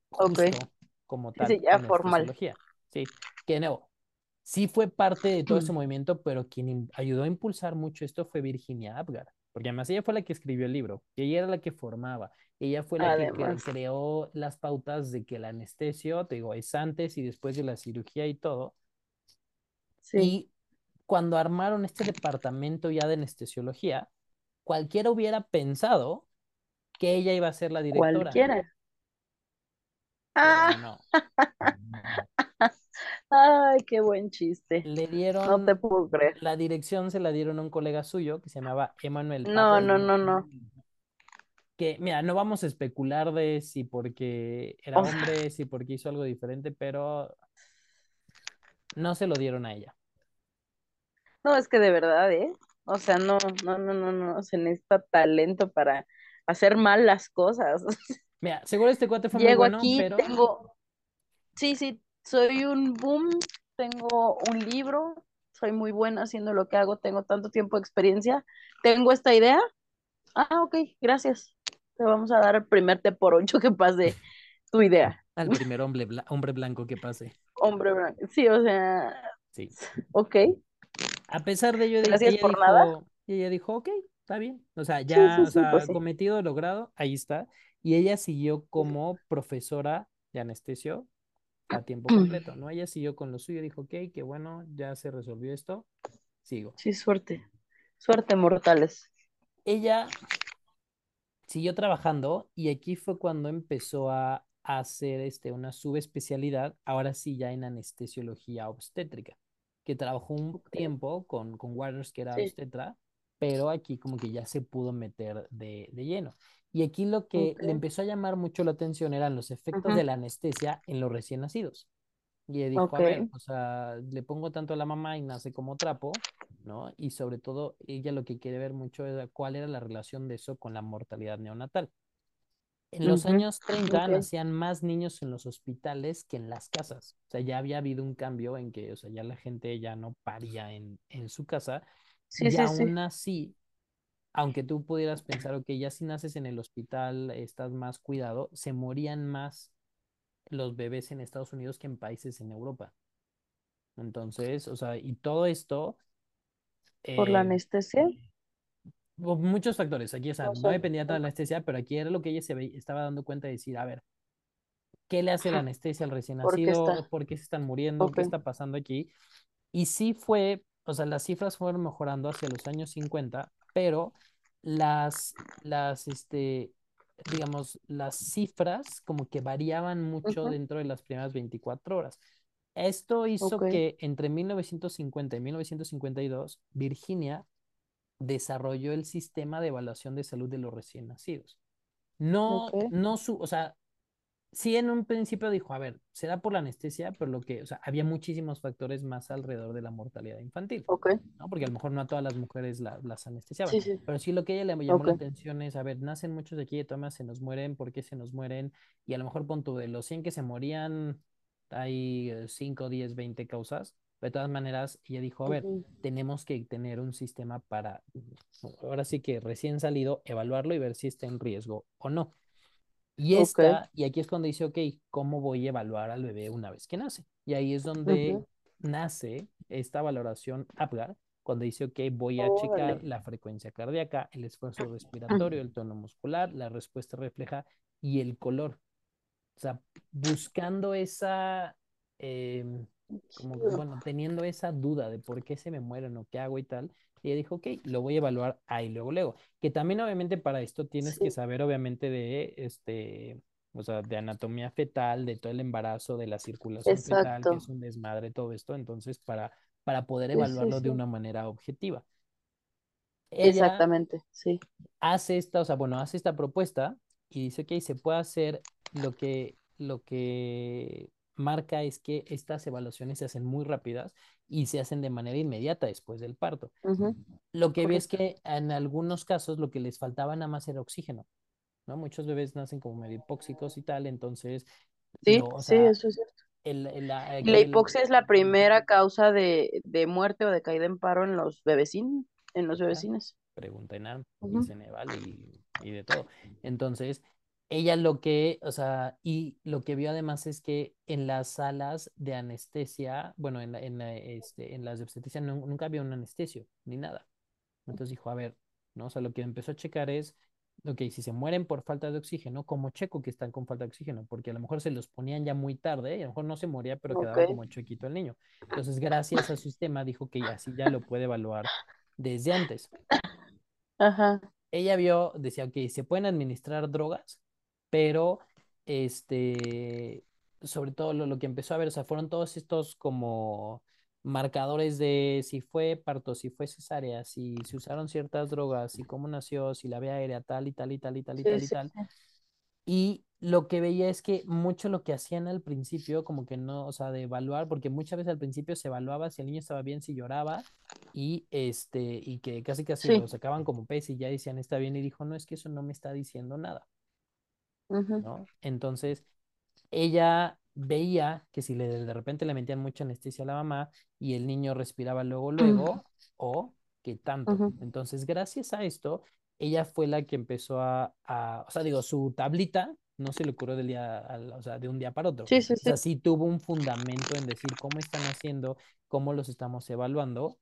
Justo como tal sí, ya formal. Sí, que de nuevo, sí fue parte de todo ese Mm. movimiento, pero quien ayudó a impulsar mucho esto fue Virginia Apgar, porque además ella fue la que escribió el libro, y ella era la que formaba, ella fue la que creó las pautas de que el anestesio, te digo, es antes y después de la cirugía y todo, sí. y cuando armaron este departamento ya de anestesiología, cualquiera hubiera pensado que ella iba a ser la directora, Cualquiera. Ah, no. ay, qué buen chiste. Le No dieron te puedo creer. la dirección, se la dieron a un colega suyo que se llamaba Emmanuel No, no, no, no. que mira, no vamos a especular de si porque era O sea, hombre, si porque hizo algo diferente, pero no se lo dieron a ella. no, es que de verdad, ¿eh? O sea, no, no, no, no, no. Se necesita talento para hacer mal las cosas. Mira, seguro este cuate fue muy bueno, aquí, pero tengo, sí, sí, soy un boom, tengo un libro, soy muy buena haciendo lo que hago, tengo tanto tiempo de experiencia, tengo esta idea. Ah, ok, gracias. Te vamos a dar el primer té por ocho que pase tu idea. al primer hombre, bla- hombre blanco que pase. Hombre, blanco. sí, o sea, Sí. ok, A pesar de ello, de- gracias ella por nada. dijo, ella dijo, ok, está bien. O sea, Sí, ya, sí, o sí, sea, pues sí. cometido, logrado, ahí está. Y ella siguió como profesora de anestesio a tiempo completo, ¿no? Ella siguió con lo suyo, dijo, ok, qué bueno, ya se resolvió esto, sigo. Sí, suerte, suerte, mortales. Ella siguió trabajando y aquí fue cuando empezó a, hacer este, una subespecialidad, ahora sí ya en anestesiología obstétrica, que trabajó un tiempo con, con Waters, que era sí, obstetra, pero aquí como que ya se pudo meter de, de lleno. Y aquí lo que le empezó a llamar mucho la atención eran los efectos de la anestesia en los recién nacidos. Y ella dijo, a ver, o sea, le pongo tanto a la mamá y nace como trapo, ¿no? Y sobre todo, ella lo que quiere ver mucho es cuál era la relación de eso con la mortalidad neonatal. En los años 30 ok, nacían más niños en los hospitales que en las casas. O sea, ya había habido un cambio en que, o sea, ya la gente ya no paría en, en su casa. sí, Y sí, aún sí, así, aunque tú pudieras pensar, ok, ya si naces en el hospital estás más cuidado, se morían más los bebés en Estados Unidos que en países en Europa. Entonces, o sea, y todo esto, por la eh, anestesia, por muchos factores. Aquí, o sea, no no dependía tanto de la anestesia, pero aquí era lo que ella se ve- estaba dando cuenta de decir, a ver, ¿qué le hace la anestesia al recién ¿por qué nacido? está? ¿Por qué se están muriendo? ¿Qué está pasando aquí? Y sí fue, o sea, las cifras fueron mejorando hacia los años 50, pero las, las, este, digamos, las cifras como que variaban mucho dentro de las primeras 24 horas. Esto hizo que entre 1950 y 1952, Virginia desarrolló el sistema de evaluación de salud de los recién nacidos. No, no su, o sea, sí en un principio dijo, a ver, será por la anestesia, pero lo que, o sea, había muchísimos factores más alrededor de la mortalidad infantil, ¿no? Porque a lo mejor no a todas las mujeres la- las anestesiaban, sí, sí, pero sí lo que a ella le llamó la atención es, a ver, nacen muchos de aquí de todas se nos mueren, ¿por qué se nos mueren? Y a lo mejor pon tú, de los 100 que se morían, hay eh, 5, 10, 20 causas. De todas maneras, ella dijo, a ver, tenemos que tener un sistema para, ahora sí que recién salido, evaluarlo y ver si está en riesgo o no. Y esta, y aquí es cuando dice, ok, ¿cómo voy a evaluar al bebé una vez que nace? Y ahí es donde nace esta valoración APGAR, cuando dice, ok, voy a órale, checar la frecuencia cardíaca, el esfuerzo respiratorio, el tono muscular, la respuesta refleja y el color. O sea, buscando esa, como, chido, bueno, teniendo esa duda de por qué se me mueren o qué hago y tal, y ella dijo, ok, lo voy a evaluar ahí luego, luego. Que también obviamente para esto tienes que saber obviamente de, este, o sea, de anatomía fetal, de todo el embarazo, de la circulación fetal, que es un desmadre, todo esto. Entonces, para para poder Sí, sí, evaluarlo de una manera objetiva. Ella Exactamente, sí. hace esta, o sea, bueno, hace esta propuesta y dice, ok, se puede hacer lo que, lo que marca es que estas evaluaciones se hacen muy rápidas y se hacen de manera inmediata después del parto. Lo que vi es que en algunos casos lo que les faltaba nada más era oxígeno, ¿no? Muchos bebés nacen como medio hipóxicos y tal, entonces, Sí, o sí, eso es cierto. el, el- la- hipoxia es la primera causa de, de muerte o de caída en paro en los bebecín, en los ah, bebecines. pregunta en y Ujú, Ceneval y, y de todo. Entonces, ella lo que, o sea, y lo que vio además es que en las salas de anestesia, bueno, en, la, en, la, este, en las de obstetricia nu- nunca había un anestesio ni nada. Entonces dijo, a ver, ¿no? O sea, lo que empezó a checar es, ok, si se mueren por falta de oxígeno, ¿cómo checo que están con falta de oxígeno? Porque a lo mejor se los ponían ya muy tarde y a lo mejor no se moría, pero quedaba como chuequito el niño. Entonces, gracias a su sistema, dijo que ya, así ya lo puede evaluar desde antes Ajá. ella vio, decía, ok, se pueden administrar drogas, pero este, sobre todo lo, lo que empezó a ver, o sea, fueron todos estos como marcadores de si fue parto, si fue cesárea, si se usaron ciertas drogas, si cómo nació, si la vía aérea, tal y tal y tal y tal y Sí, tal y sí, tal. sí. Y lo que veía es que mucho lo que hacían al principio, como que no, o sea, de evaluar, porque muchas veces al principio se evaluaba si el niño estaba bien, si lloraba, y este, y que casi casi lo sacaban como pez y ya decían está bien, y dijo, no, es que eso no me está diciendo nada, ¿no? Entonces, ella veía que si le, de repente le metían mucha anestesia a la mamá y el niño respiraba luego, luego, o que tanto. Entonces, gracias a esto, ella fue la que empezó a, a- o sea, digo, su tablita no se le ocurrió del día, al- o sea, de un día para otro. Sí, sí, O sí. sea, sí tuvo un fundamento en decir cómo están haciendo, cómo los estamos evaluando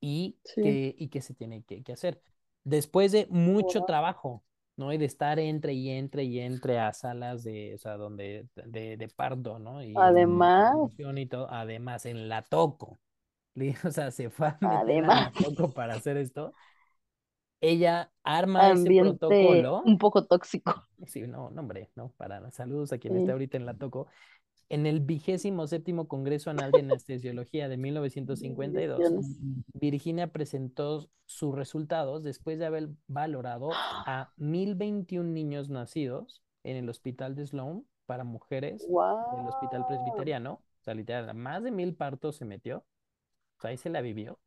y Sí. qué, y qué se tiene que, que hacer. Después de mucho trabajo, ¿no? Y de estar entre y entre y entre a salas de, o sea, donde, de, de parto, ¿no? Y Además, y todo, además en la toco, o sea, se fue a además, la toco para hacer esto. Ella arma ese ambiente protocolo. un poco tóxico. Sí, no, no, hombre, no, para. Saludos a quien esté Sí. ahorita en la toco. En el vigésimo séptimo Congreso Anual de Anestesiología de 1952, Bendiciones. Virginia presentó sus resultados después de haber valorado a 1021 niños nacidos en el hospital de Sloan para mujeres del hospital Wow. presbiteriano. O sea, literal, más de mil partos se metió. O sea, ahí se la vivió,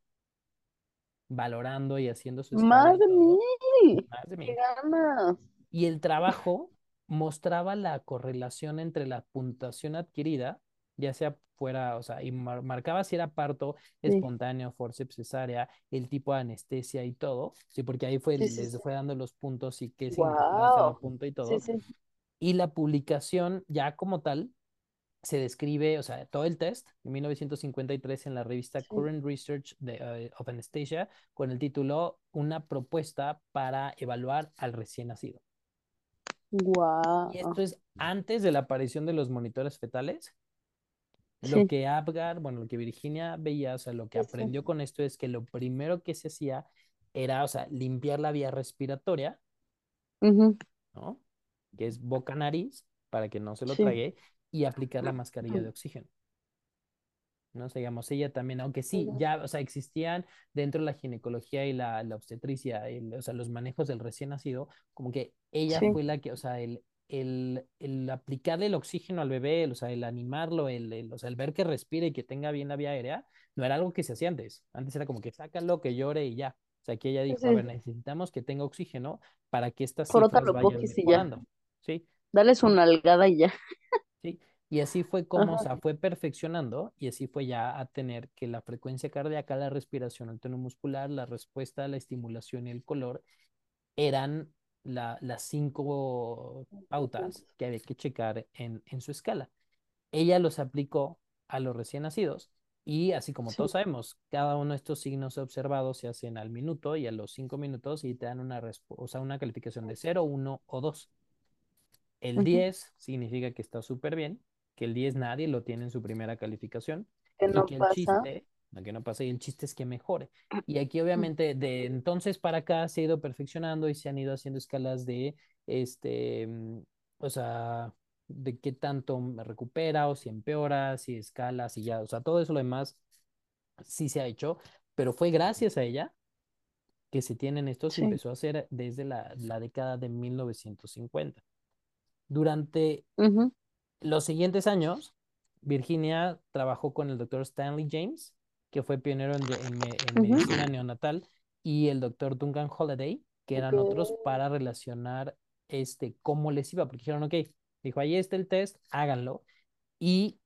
valorando y haciendo su escala Más de mil. Más de Qué mil. ganas. Y el trabajo mostraba la correlación entre la puntuación adquirida, ya sea fuera, o sea, y mar- marcaba si era parto Sí, espontáneo, forceps, cesárea, el tipo de anestesia y todo, sí, porque ahí fue, sí, sí, les fue dando los puntos y qué significaba cada Wow. punto y todo. Y la publicación ya como tal se describe, o sea, todo el test en 1953 en la revista. Current Research de, eh, of Anesthesia con el título Una propuesta para evaluar al recién nacido. Y esto Wow. es antes de la aparición de los monitores fetales. Lo que Apgar, bueno, lo que Virginia veía, o sea, lo que sí, sí. aprendió con esto es que lo primero que se hacía era, o sea, limpiar la vía respiratoria, ¿no? Que es boca-nariz, para que no se lo trague, y aplicar la mascarilla de oxígeno. ¿No? O sea, digamos, ella también, aunque sí, ya, o sea, existían dentro de la ginecología y la, la obstetricia, el- o sea, los manejos del recién nacido, como que ella Sí, fue la que, o sea, el, el, el aplicarle el oxígeno al bebé, el, o sea, el animarlo, el, el, o sea, el ver que respire y que tenga bien la vía aérea, no era algo que se hacía antes. Antes era como que sácalo, que llore y ya. O sea, que ella sí, dijo, a ver, sí. necesitamos que tenga oxígeno para que estas cifras Frótalo vayan mejorando. ¿Sí? Dale su nalgada y ya. ¿sí? Y así fue como, o Ajá. sea, fue perfeccionando y así fue ya a tener que la frecuencia cardíaca, la respiración, el tono muscular, la respuesta, la estimulación y el color eran la, las cinco pautas que había que checar en, en su escala. Ella los aplicó a los recién nacidos y así como Sí. todos sabemos, cada uno de estos signos observados se hacen al minuto y a los cinco minutos y te dan una, o sea, una calificación de 0, 1 o 2. El Ujú. 10 significa que está súper bien, que el 10 nadie lo tiene en su primera calificación Que y no que el pasa. chiste, no que no pasa, y el chiste es que mejore. Y aquí obviamente de entonces para acá se ha ido perfeccionando y se han ido haciendo escalas de, este, mm, o sea, de qué tanto me recupera o si empeora, si escala, si ya, o sea, todo eso lo demás sí se ha hecho, pero fue gracias a ella que se tienen estos y Sí. empezó a hacer desde la, la década de 1950. Durante Ujú, los siguientes años, Virginia trabajó con el doctor Stanley James, que fue pionero en, medicina neonatal, y el doctor Duncan Holiday, que eran otros para relacionar este, cómo les iba, porque dijeron, ok, dijo, ahí está el test, háganlo. Y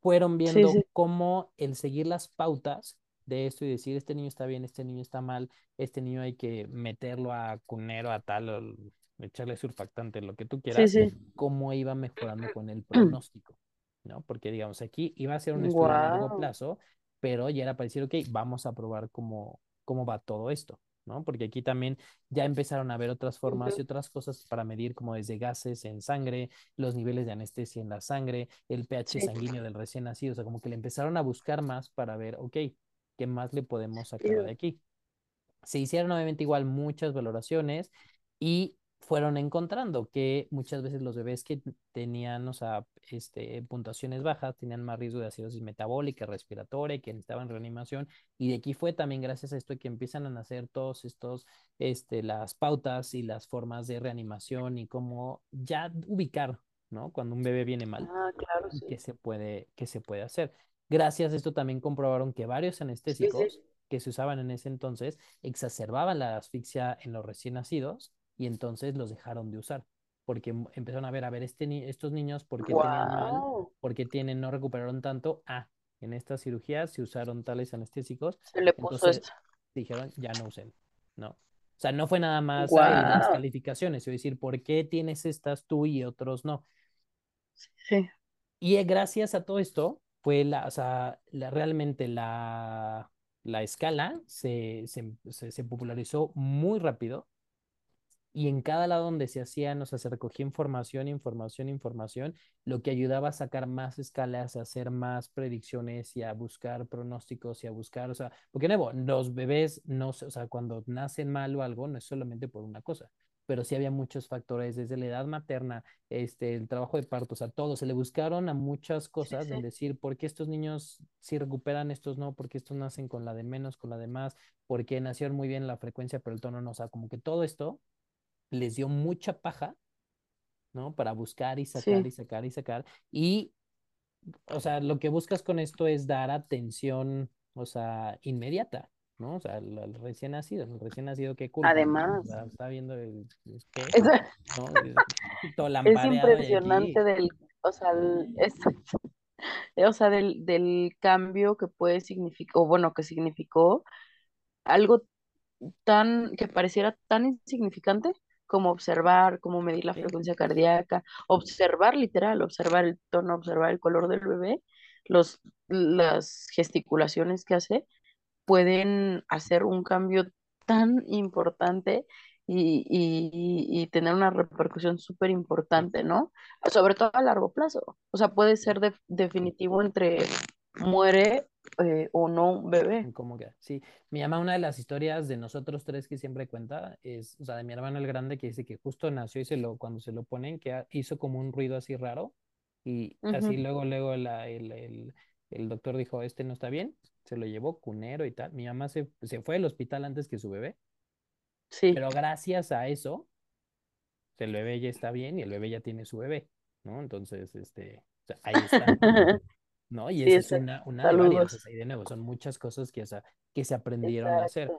fueron viendo sí, cómo el seguir las pautas de esto y decir, este niño está bien, este niño está mal, este niño hay que meterlo a cunero, a tal, echarle surfactante, lo que tú sí, quieras, sí. cómo iba mejorando con el pronóstico, ¿no? Porque, digamos, aquí iba a ser un estudio a largo Wow. plazo, pero ya era para decir, ok, vamos a probar cómo, cómo va todo esto, ¿no? Porque aquí también ya empezaron a ver otras formas y otras cosas para medir, como desde gases en sangre, los niveles de anestesia en la sangre, el pH Sí. sanguíneo del recién nacido, o sea, como que le empezaron a buscar más para ver, ok, ¿qué más le podemos sacar de aquí? Se hicieron obviamente igual muchas valoraciones y fueron encontrando que muchas veces los bebés que tenían, o sea, este, puntuaciones bajas tenían más riesgo de acidosis metabólica, respiratoria, que necesitaban reanimación. Y de aquí fue también gracias a esto que empiezan a nacer todos estos, este, las pautas y las formas de reanimación y cómo ya ubicar, ¿no? Cuando un bebé viene mal Ah, claro, y qué sí. se puede, qué se puede hacer. Gracias a esto también comprobaron que varios Sí, sí. anestésicos que se usaban en ese entonces exacerbaban la asfixia en los recién nacidos y entonces los dejaron de usar porque empezaron a ver, a ver, este ni- estos niños, ¿por qué? Wow. ¿Por qué tienen, no recuperaron tanto? Ah, en esta cirugía se usaron tales anestésicos, Se le puso entonces esto. dijeron, ya no usen, ¿no? O sea, no fue nada más, ay, las Wow. calificaciones, es decir, ¿por qué tienes estas tú y otros no? Sí. Y eh, gracias a todo esto, fue la, o sea, la, realmente la, la escala se, se, se popularizó muy rápido y en cada lado donde se hacían, o sea, se recogía información, información, información, lo que ayudaba a sacar más escalas, a hacer más predicciones y a buscar pronósticos y a buscar, o sea, porque nuevo, los bebés no, o sea, cuando nacen mal o algo, no es solamente por una cosa, pero sí había muchos factores, desde la edad materna, este, el trabajo de parto, o sea, todo, se le buscaron a muchas Sí, cosas sí. en decir, ¿por qué estos niños sí recuperan, estos no? ¿Por qué estos nacen con la de menos, con la de más? ¿Por qué nacieron muy bien la frecuencia, pero el tono no? O sea, como que todo esto les dio mucha paja, ¿no? Para buscar y sacar y sacar y sacar. Y, o sea, lo que buscas con esto es dar atención, o sea, inmediata, ¿no? O sea, el, el recién nacido, el recién nacido, qué pues, Además, está viendo el, el qué, es, ¿no? Es- Todo es impresionante del, o sea, el- es, o sea, del, del cambio que puede significar, o bueno, que significó algo tan, que pareciera tan insignificante como observar, como medir la frecuencia cardíaca, observar literal, observar el tono, observar el color del bebé, los, las gesticulaciones que hace, pueden hacer un cambio tan importante y, y- y tener una repercusión súper importante, ¿no? Sobre todo a largo plazo. O sea, puede ser de- definitivo entre muere eh, o no un bebé. ¿Cómo queda? Sí, mi mamá, una de las historias de nosotros tres que siempre cuenta es, o sea, de mi hermano el grande que dice que justo nació y se lo, cuando se lo ponen, que hizo como un ruido así raro y así Ujú, luego, luego la, el, el, el doctor dijo, este no está bien, se lo llevó cunero y tal. Mi mamá se, se fue al hospital antes que su bebé, Sí. pero gracias a eso, el bebé ya está bien y el bebé ya tiene su bebé, ¿no? Entonces, este, o sea, ahí está. ¿no? Y Sí, esa es una, una de varias, de nuevo, son muchas cosas que, o sea, que se aprendieron a hacer.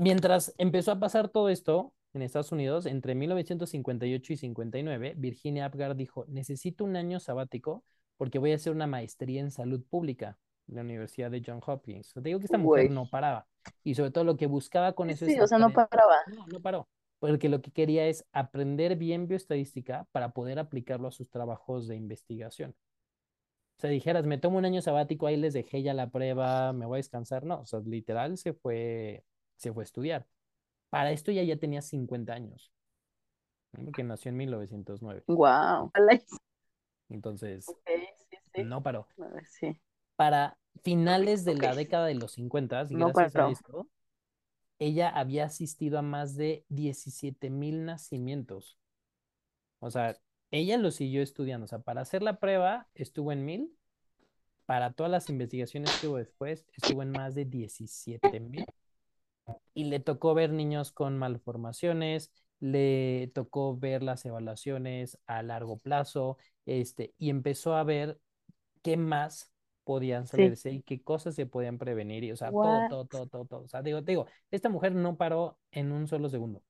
Mientras empezó a pasar todo esto en Estados Unidos, entre 1958 y 59, Virginia Apgar dijo, necesito un año sabático porque voy a hacer una maestría en salud pública en la Universidad de Johns Hopkins. Te digo que esta mujer Güey. no paraba y sobre todo lo que buscaba con eso sí, es o sea, no paraba. No, no paró, porque lo que quería es aprender bien bioestadística para poder aplicarlo a sus trabajos de investigación. O sea, dijeras, me tomo un año sabático, ahí les dejé ya la prueba, me voy a descansar. No, o sea, literal se fue, se fue a estudiar. Para esto ya ya tenía 50 años, ¿no? porque nació en 1909. Wow. Entonces, Ok, sí, sí. no paró. A ver, sí. Para finales de Ok. la década de los 50, y No gracias a paró. esto, ella había asistido a más de 17 mil nacimientos. O sea, ella lo siguió estudiando. O sea, para hacer la prueba estuvo en mil, para todas las investigaciones que hubo después, estuvo en más de 17 mil. Y le tocó ver niños con malformaciones, le tocó ver las evaluaciones a largo plazo, este, y empezó a ver qué más podían Sí. saberse y qué cosas se podían prevenir, y, o sea, todo, todo, todo, todo, todo. O sea, digo, digo, esta mujer no paró en un solo segundo,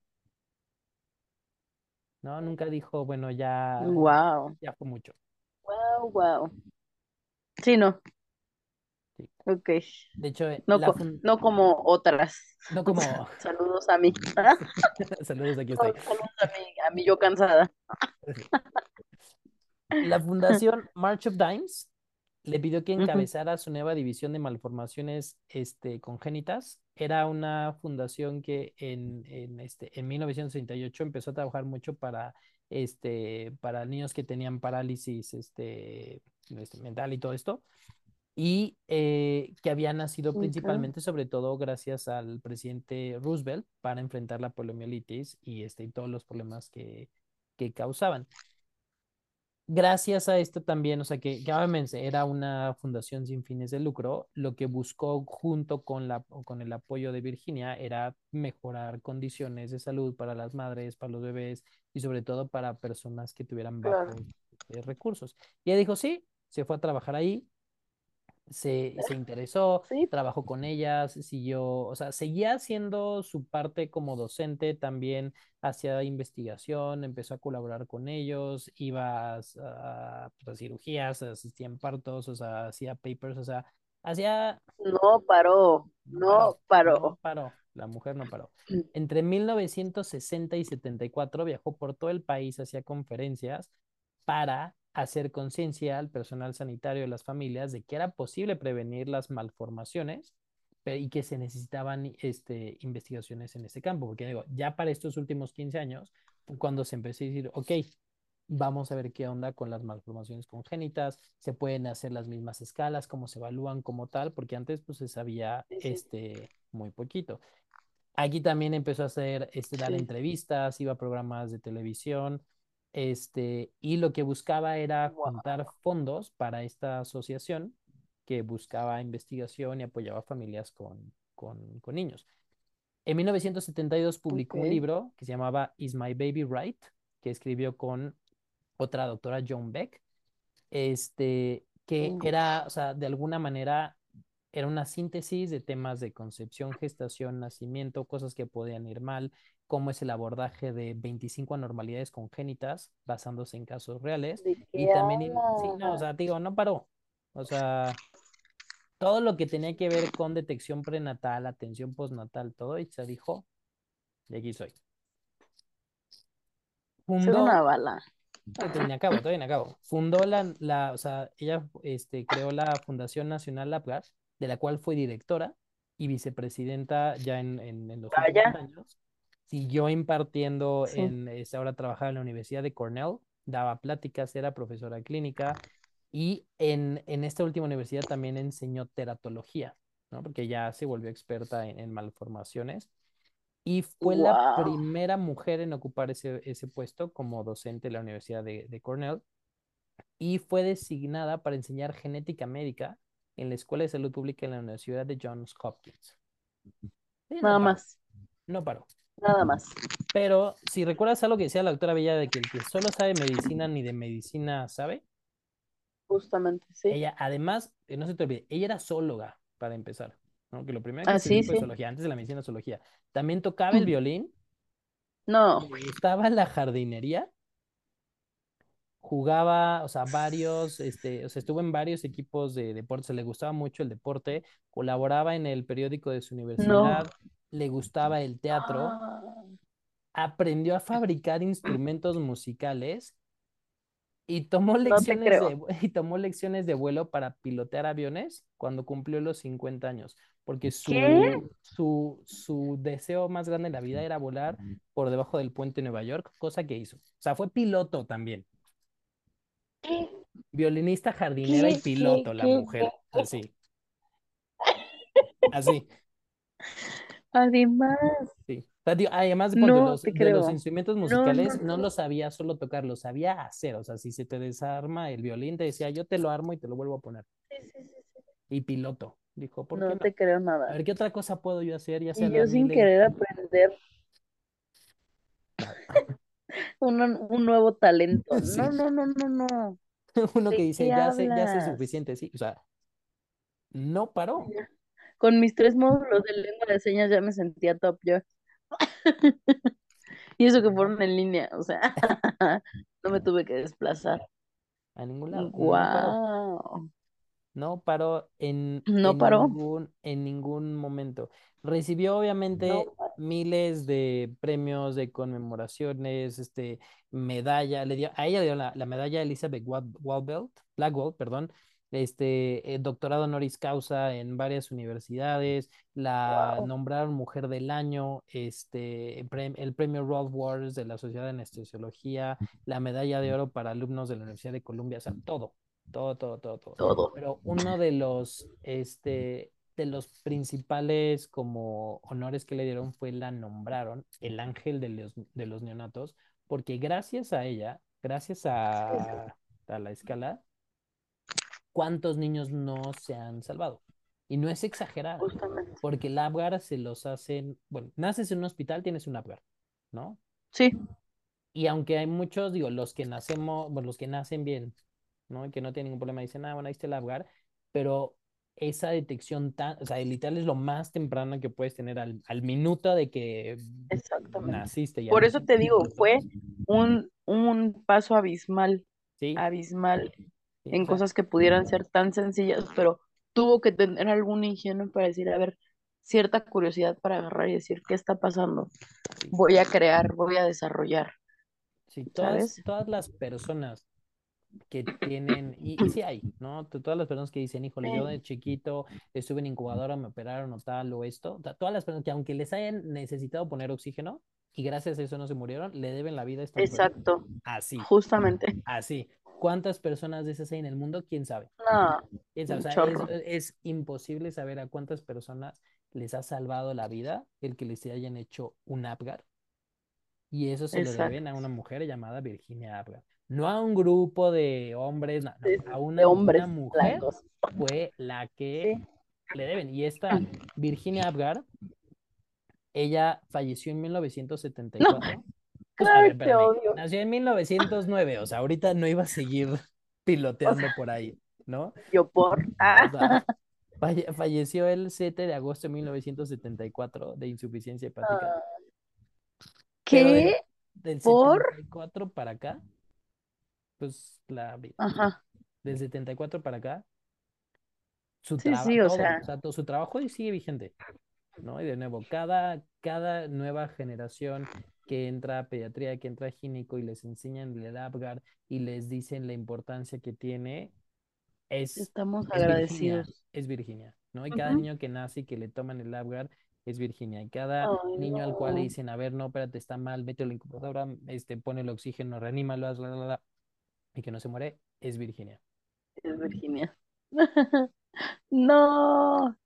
¿no? Nunca dijo, bueno, ya, Wow. ya fue mucho. Wow, wow. Sí, no. Sí. Ok. De hecho, eh, No, la co- fun- no como otras. no como, Saludos a mí. saludos, aquí estoy. Saludos a mí, a mí yo cansada. La fundación March of Dimes le pidió que Ujú. encabezara su nueva división de malformaciones este, congénitas. Era una fundación que en, en, este, en 1968 empezó a trabajar mucho para, este, para niños que tenían parálisis este, este, mental y todo esto. Y eh, que había nacido principalmente, sobre todo, gracias al presidente Roosevelt para enfrentar la poliomielitis y, este, y todos los problemas que, que causaban gracias a esto también, o sea, que, que obviamente era una fundación sin fines de lucro, lo que buscó junto con, la, con el apoyo de Virginia era mejorar condiciones de salud para las madres, para los bebés y sobre todo para personas que tuvieran bajos eh, recursos. Y ella dijo, sí, se fue a trabajar ahí, se, se interesó, Sí. trabajó con ellas, siguió, o sea, seguía haciendo su parte como docente, también hacía investigación, empezó a colaborar con ellos, iba a, a, pues, a cirugías, asistía en partos, o sea, hacía papers, o sea, hacía... No paró, No no paró, no paró. paró, la mujer no paró. Entre 1960 y 74 viajó por todo el país, hacía conferencias para hacer conciencia al personal sanitario de las familias de que era posible prevenir las malformaciones y que se necesitaban este, investigaciones en ese campo, porque digo, ya para estos últimos 15 años, cuando se empezó a decir, ok, vamos a ver qué onda con las malformaciones congénitas, se pueden hacer las mismas escalas, cómo se evalúan como tal, porque antes pues se sabía sí. este, muy poquito. Aquí también empezó a hacer, este, dar Sí. entrevistas, iba a programas de televisión, este, y lo que buscaba era juntar fondos para esta asociación que buscaba investigación y apoyaba a familias con, con, con niños. En 1972 publicó un libro que se llamaba Is My Baby Right? que escribió con otra doctora, Joan Beck, este, que Uf. era, o sea, de alguna manera era una síntesis de temas de concepción, gestación, nacimiento, cosas que podían ir mal, cómo es el abordaje de 25 anormalidades congénitas basándose en casos reales. ¿De Y también, sí, no, o sea, digo, no paró. O sea, todo lo que tenía que ver con detección prenatal, atención postnatal, todo, y se dijo, y aquí soy. Soy Fundó, una bala. Todavía ni acabo, acabo. Fundó la, la, o sea, ella este, creó la Fundación Nacional Lapgar, de la cual fue directora y vicepresidenta ya en, en, en los últimos Vaya. Años. Siguió impartiendo Sí. en, este, ahora trabajaba en la Universidad de Cornell, daba pláticas, era profesora clínica y en, en esta última universidad también enseñó teratología, ¿no? Porque ya se volvió experta en, en malformaciones y fue la Wow. primera mujer en ocupar ese, ese puesto como docente de la Universidad de, de Cornell y fue designada para enseñar genética médica en la Escuela de Salud Pública en la Universidad de Johns Hopkins. No Nada paró, más. no paró. Nada más. Pero si recuerdas algo que decía la doctora Bella de que el que solo sabe medicina ni de medicina sabe, Justamente, sí. ella además, no se te olvide, ella era zoóloga para empezar, ¿no? Que lo primero que Ah, sí, fue sí. zoología, antes de la medicina zoología. También tocaba el violín, No. le gustaba la jardinería, jugaba, o sea, varios, este, o sea, estuvo en varios equipos de deporte, le gustaba mucho el deporte, colaboraba en el periódico de su No. Le gustaba el teatro, Ah, aprendió a fabricar instrumentos musicales y tomó no lecciones de, y tomó lecciones de vuelo para pilotear aviones cuando cumplió los 50 años, porque su, su, su deseo más grande en la vida era volar por debajo del puente de Nueva York, cosa que hizo. O sea, fue piloto también. ¿Qué? Violinista, jardinera y piloto, la mujer. Así, así, Además. sí. Además ponte, No los, te de los instrumentos no, musicales no no. los sabía solo tocar, los sabía hacer. O sea, si se te desarma el violín, te decía, yo te lo armo y te lo vuelvo a poner. Sí, sí, sí. Y piloto. Dijo, ¿por qué No te creo A nada. ver, ¿qué otra cosa puedo yo hacer? Ya sea Y yo sin miles. querer aprender un, un nuevo talento. Sí. No, no, no, no, no. Uno ¿De que dice, ya sé, ya sé suficiente, sí. O sea, no paró. Con mis tres módulos de lengua de señas ya me sentía top yo. Y eso que fueron en línea, o sea, no me tuve que desplazar. A ningún lado. Guau. No paró en, No en paró. ningún, en ningún momento. Recibió obviamente No miles de premios, de conmemoraciones, este, medalla, le dio, a ella le dio la, la medalla Elizabeth Wal- Walbelt, Blackwell, perdón, este, eh, doctorado honoris causa en varias universidades, la Wow. nombraron Mujer del Año, este, el premio Ralph Waters de la Sociedad de Anestesiología, la medalla de oro para alumnos de la Universidad de Columbia, o sea, todo, todo, todo, todo, todo. Todo. Pero uno de los, este, de los principales como honores que le dieron fue la nombraron el ángel de los, de los neonatos, porque gracias a ella, gracias a, a la escala, ¿cuántos niños no se han salvado? Y no es exagerar, Justamente. porque el Apgar se los hacen, bueno, naces en un hospital, tienes un Apgar, ¿no? Sí, Y aunque hay muchos, digo, los que nacemos, bueno, los que nacen bien, ¿no? Y que no tienen ningún problema, dicen, ah, bueno, ahí está el Apgar, pero esa detección tan, o sea, literal es lo más temprano que puedes tener al, al minuto de que naciste. y a Por eso te digo, fue un, un paso abismal, Sí, abismal en cosas que pudieran ser tan sencillas, pero tuvo que tener algún ingenio para decir, a ver, cierta curiosidad para agarrar y decir, ¿qué está pasando? Voy a crear, voy a desarrollar, sí, todas, todas las personas que tienen, y, y sí hay, ¿no? Todas las personas que dicen, híjole, yo de chiquito estuve en incubadora, me operaron o tal o esto, todas las personas que aunque les hayan necesitado poner oxígeno y gracias a eso no se murieron, le deben la vida a esta mujer. Exacto, Así, justamente. así. ¿Cuántas personas de esas hay en el mundo? ¿Quién sabe? No, ¿Quién sabe? O sea, es, imposible saber a cuántas personas les ha salvado la vida el que les hayan hecho un Apgar. Y eso se lo deben a Exacto. una mujer llamada Virginia Apgar. No a un grupo de hombres, no, a una, hombres una mujer blancos. fue la que Sí. le deben. Y esta Virginia Apgar, ella falleció en 1974. Pues, a Ay, ver, te odio. Nació en 1909, o sea, ahorita no iba a seguir piloteando por ahí, ¿no? Yo por. O Ah, sea, falle- falleció el 7 de agosto de 1974 de insuficiencia hepática. ah, del, ¿Qué? del ¿Por? 74 para acá, pues la vi- Ajá. del 74 para acá, su Sí, trabajo, sí, o sea, o sea, su trabajo sigue vigente, ¿no? Y de nuevo, cada, cada nueva generación que entra a pediatría, que entra a gineco y les enseñan el Apgar y les dicen la importancia que tiene, es, estamos es Virginia, agradecidos. es Virginia, ¿no? Y cada Ujú. niño que nace y que le toman el Apgar es Virginia. Y cada niño al cual le no. dicen, a ver, no, espérate, está mal, vete a la incubadora, este, pone el oxígeno, reanímalo, haz, la, la, la, y que no se muere, es Virginia. Es Virginia. No.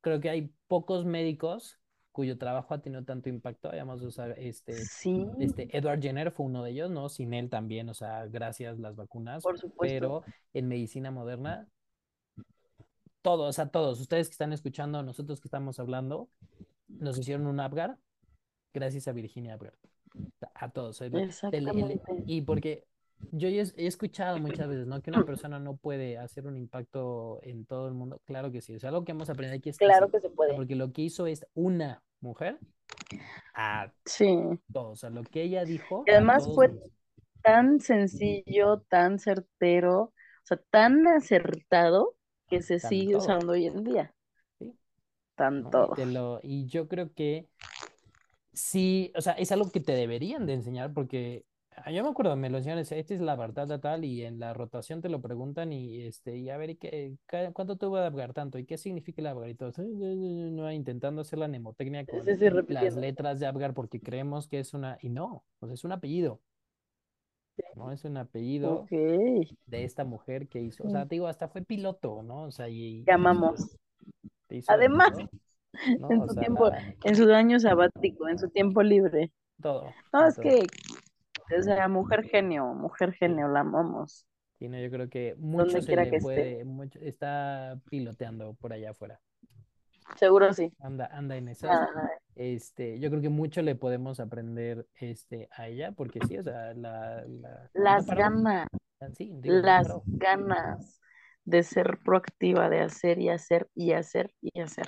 Creo que hay pocos médicos cuyo trabajo ha tenido tanto impacto. O sea, este, Sí, este Edward Jenner fue uno de ellos, ¿no? Sin él también, o sea, gracias las vacunas, por supuesto. pero en medicina moderna, todos, o sea, todos, ustedes que están escuchando, nosotros que estamos hablando, nos hicieron un Apgar gracias a Virginia Apgar. A todos. el- el- el- Exactamente. y porque yo he he escuchado muchas veces, ¿no? Que una persona no puede hacer un impacto en todo el mundo. Claro que sí. O sea, algo que hemos aprendido aquí es que Claro sí. que se puede. porque lo que hizo es una mujer a Sí. todos. O sea, lo que ella dijo Y además fue tan sencillo, tan certero, o sea, tan acertado que se Tan sigue todo. usando hoy en día. Sí, Tan ¿no? Y, todo. te lo, y yo creo que sí, o sea, es algo que te deberían de enseñar porque yo me acuerdo, me lo enseñaron, decía, esta es la verdad tal, y en la rotación te lo preguntan y este, y a ver, ¿y qué, cuánto te voy a Apgar tanto? ¿Y qué significa el Apgar? Y todos, "Ay, no, no, no", intentando hacer la mnemotecnia con Sí, sí, las letras de Apgar porque creemos que es una, y no, sea, es un apellido, ¿no? Es un apellido de esta mujer que hizo, o sea, te digo, hasta fue piloto, ¿no? O sea, y, Llamamos. de Además. todo. ¿no? En O su sea, tiempo, la, en su año sabático, en su tiempo libre. todo, No, es todo. que, o sea, mujer genio, mujer genio, la amamos. Sí, no, yo creo que mucho se le que esté. puede, mucho, está piloteando por allá afuera. Seguro sí. Anda, anda en esas. Nada. Este, yo creo que mucho le podemos aprender este, a ella, porque sí, o sea, la, Las ganas, Sí, digo, no las ganas de ser proactiva, de hacer y hacer y hacer y hacer.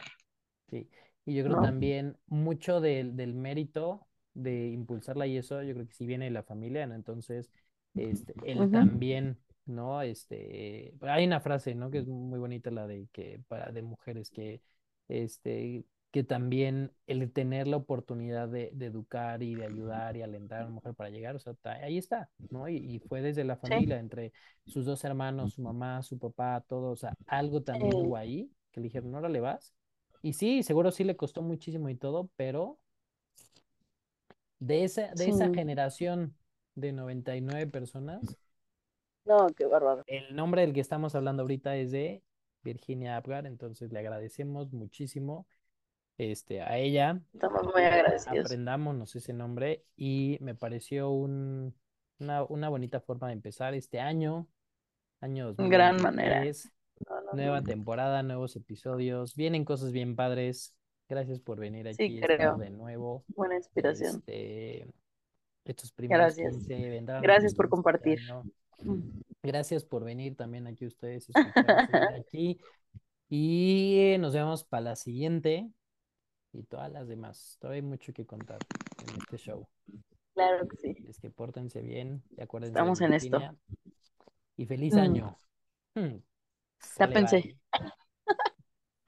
Sí. Y yo creo ¿No? también mucho del, del mérito de impulsarla y eso, yo creo que sí viene de la familia, ¿no? Entonces, este, él también, ¿no? Este, hay una frase, ¿no? Que es muy bonita, la de que para de mujeres que, este, que también el tener la oportunidad de, de educar y de ayudar y alentar a una mujer para llegar, o sea, ta- ahí está, ¿no? Y, y fue desde la Sí. familia, entre sus dos hermanos, su mamá, su papá, todo, o sea, algo también Sí. hubo ahí que le dijeron, no le vas. Y sí, seguro sí le costó muchísimo y todo, pero de esa, de esa generación de 99 personas, No, qué bárbaro. el nombre del que estamos hablando ahorita es de Virginia Apgar, entonces le agradecemos muchísimo este, a ella. Estamos muy agradecidos. Aprendámonos ese nombre y me pareció un, una, una bonita forma de empezar este año, año Gran manera. 2023, No, no, nueva no. temporada, nuevos episodios, vienen cosas bien padres. Gracias por venir Sí, aquí, estar creo. de nuevo. Buena inspiración. Este, estos primeros Gracias. 15 vendrán Gracias por 15 compartir. año. Gracias por venir también aquí ustedes, aquí. Y nos vemos para la siguiente y todas las demás. Todavía hay mucho que contar en este show. Claro que sí. Es que pórtense bien acuérdense de Estamos en esto. Y feliz Mm. año. Sale, Tápense. bye.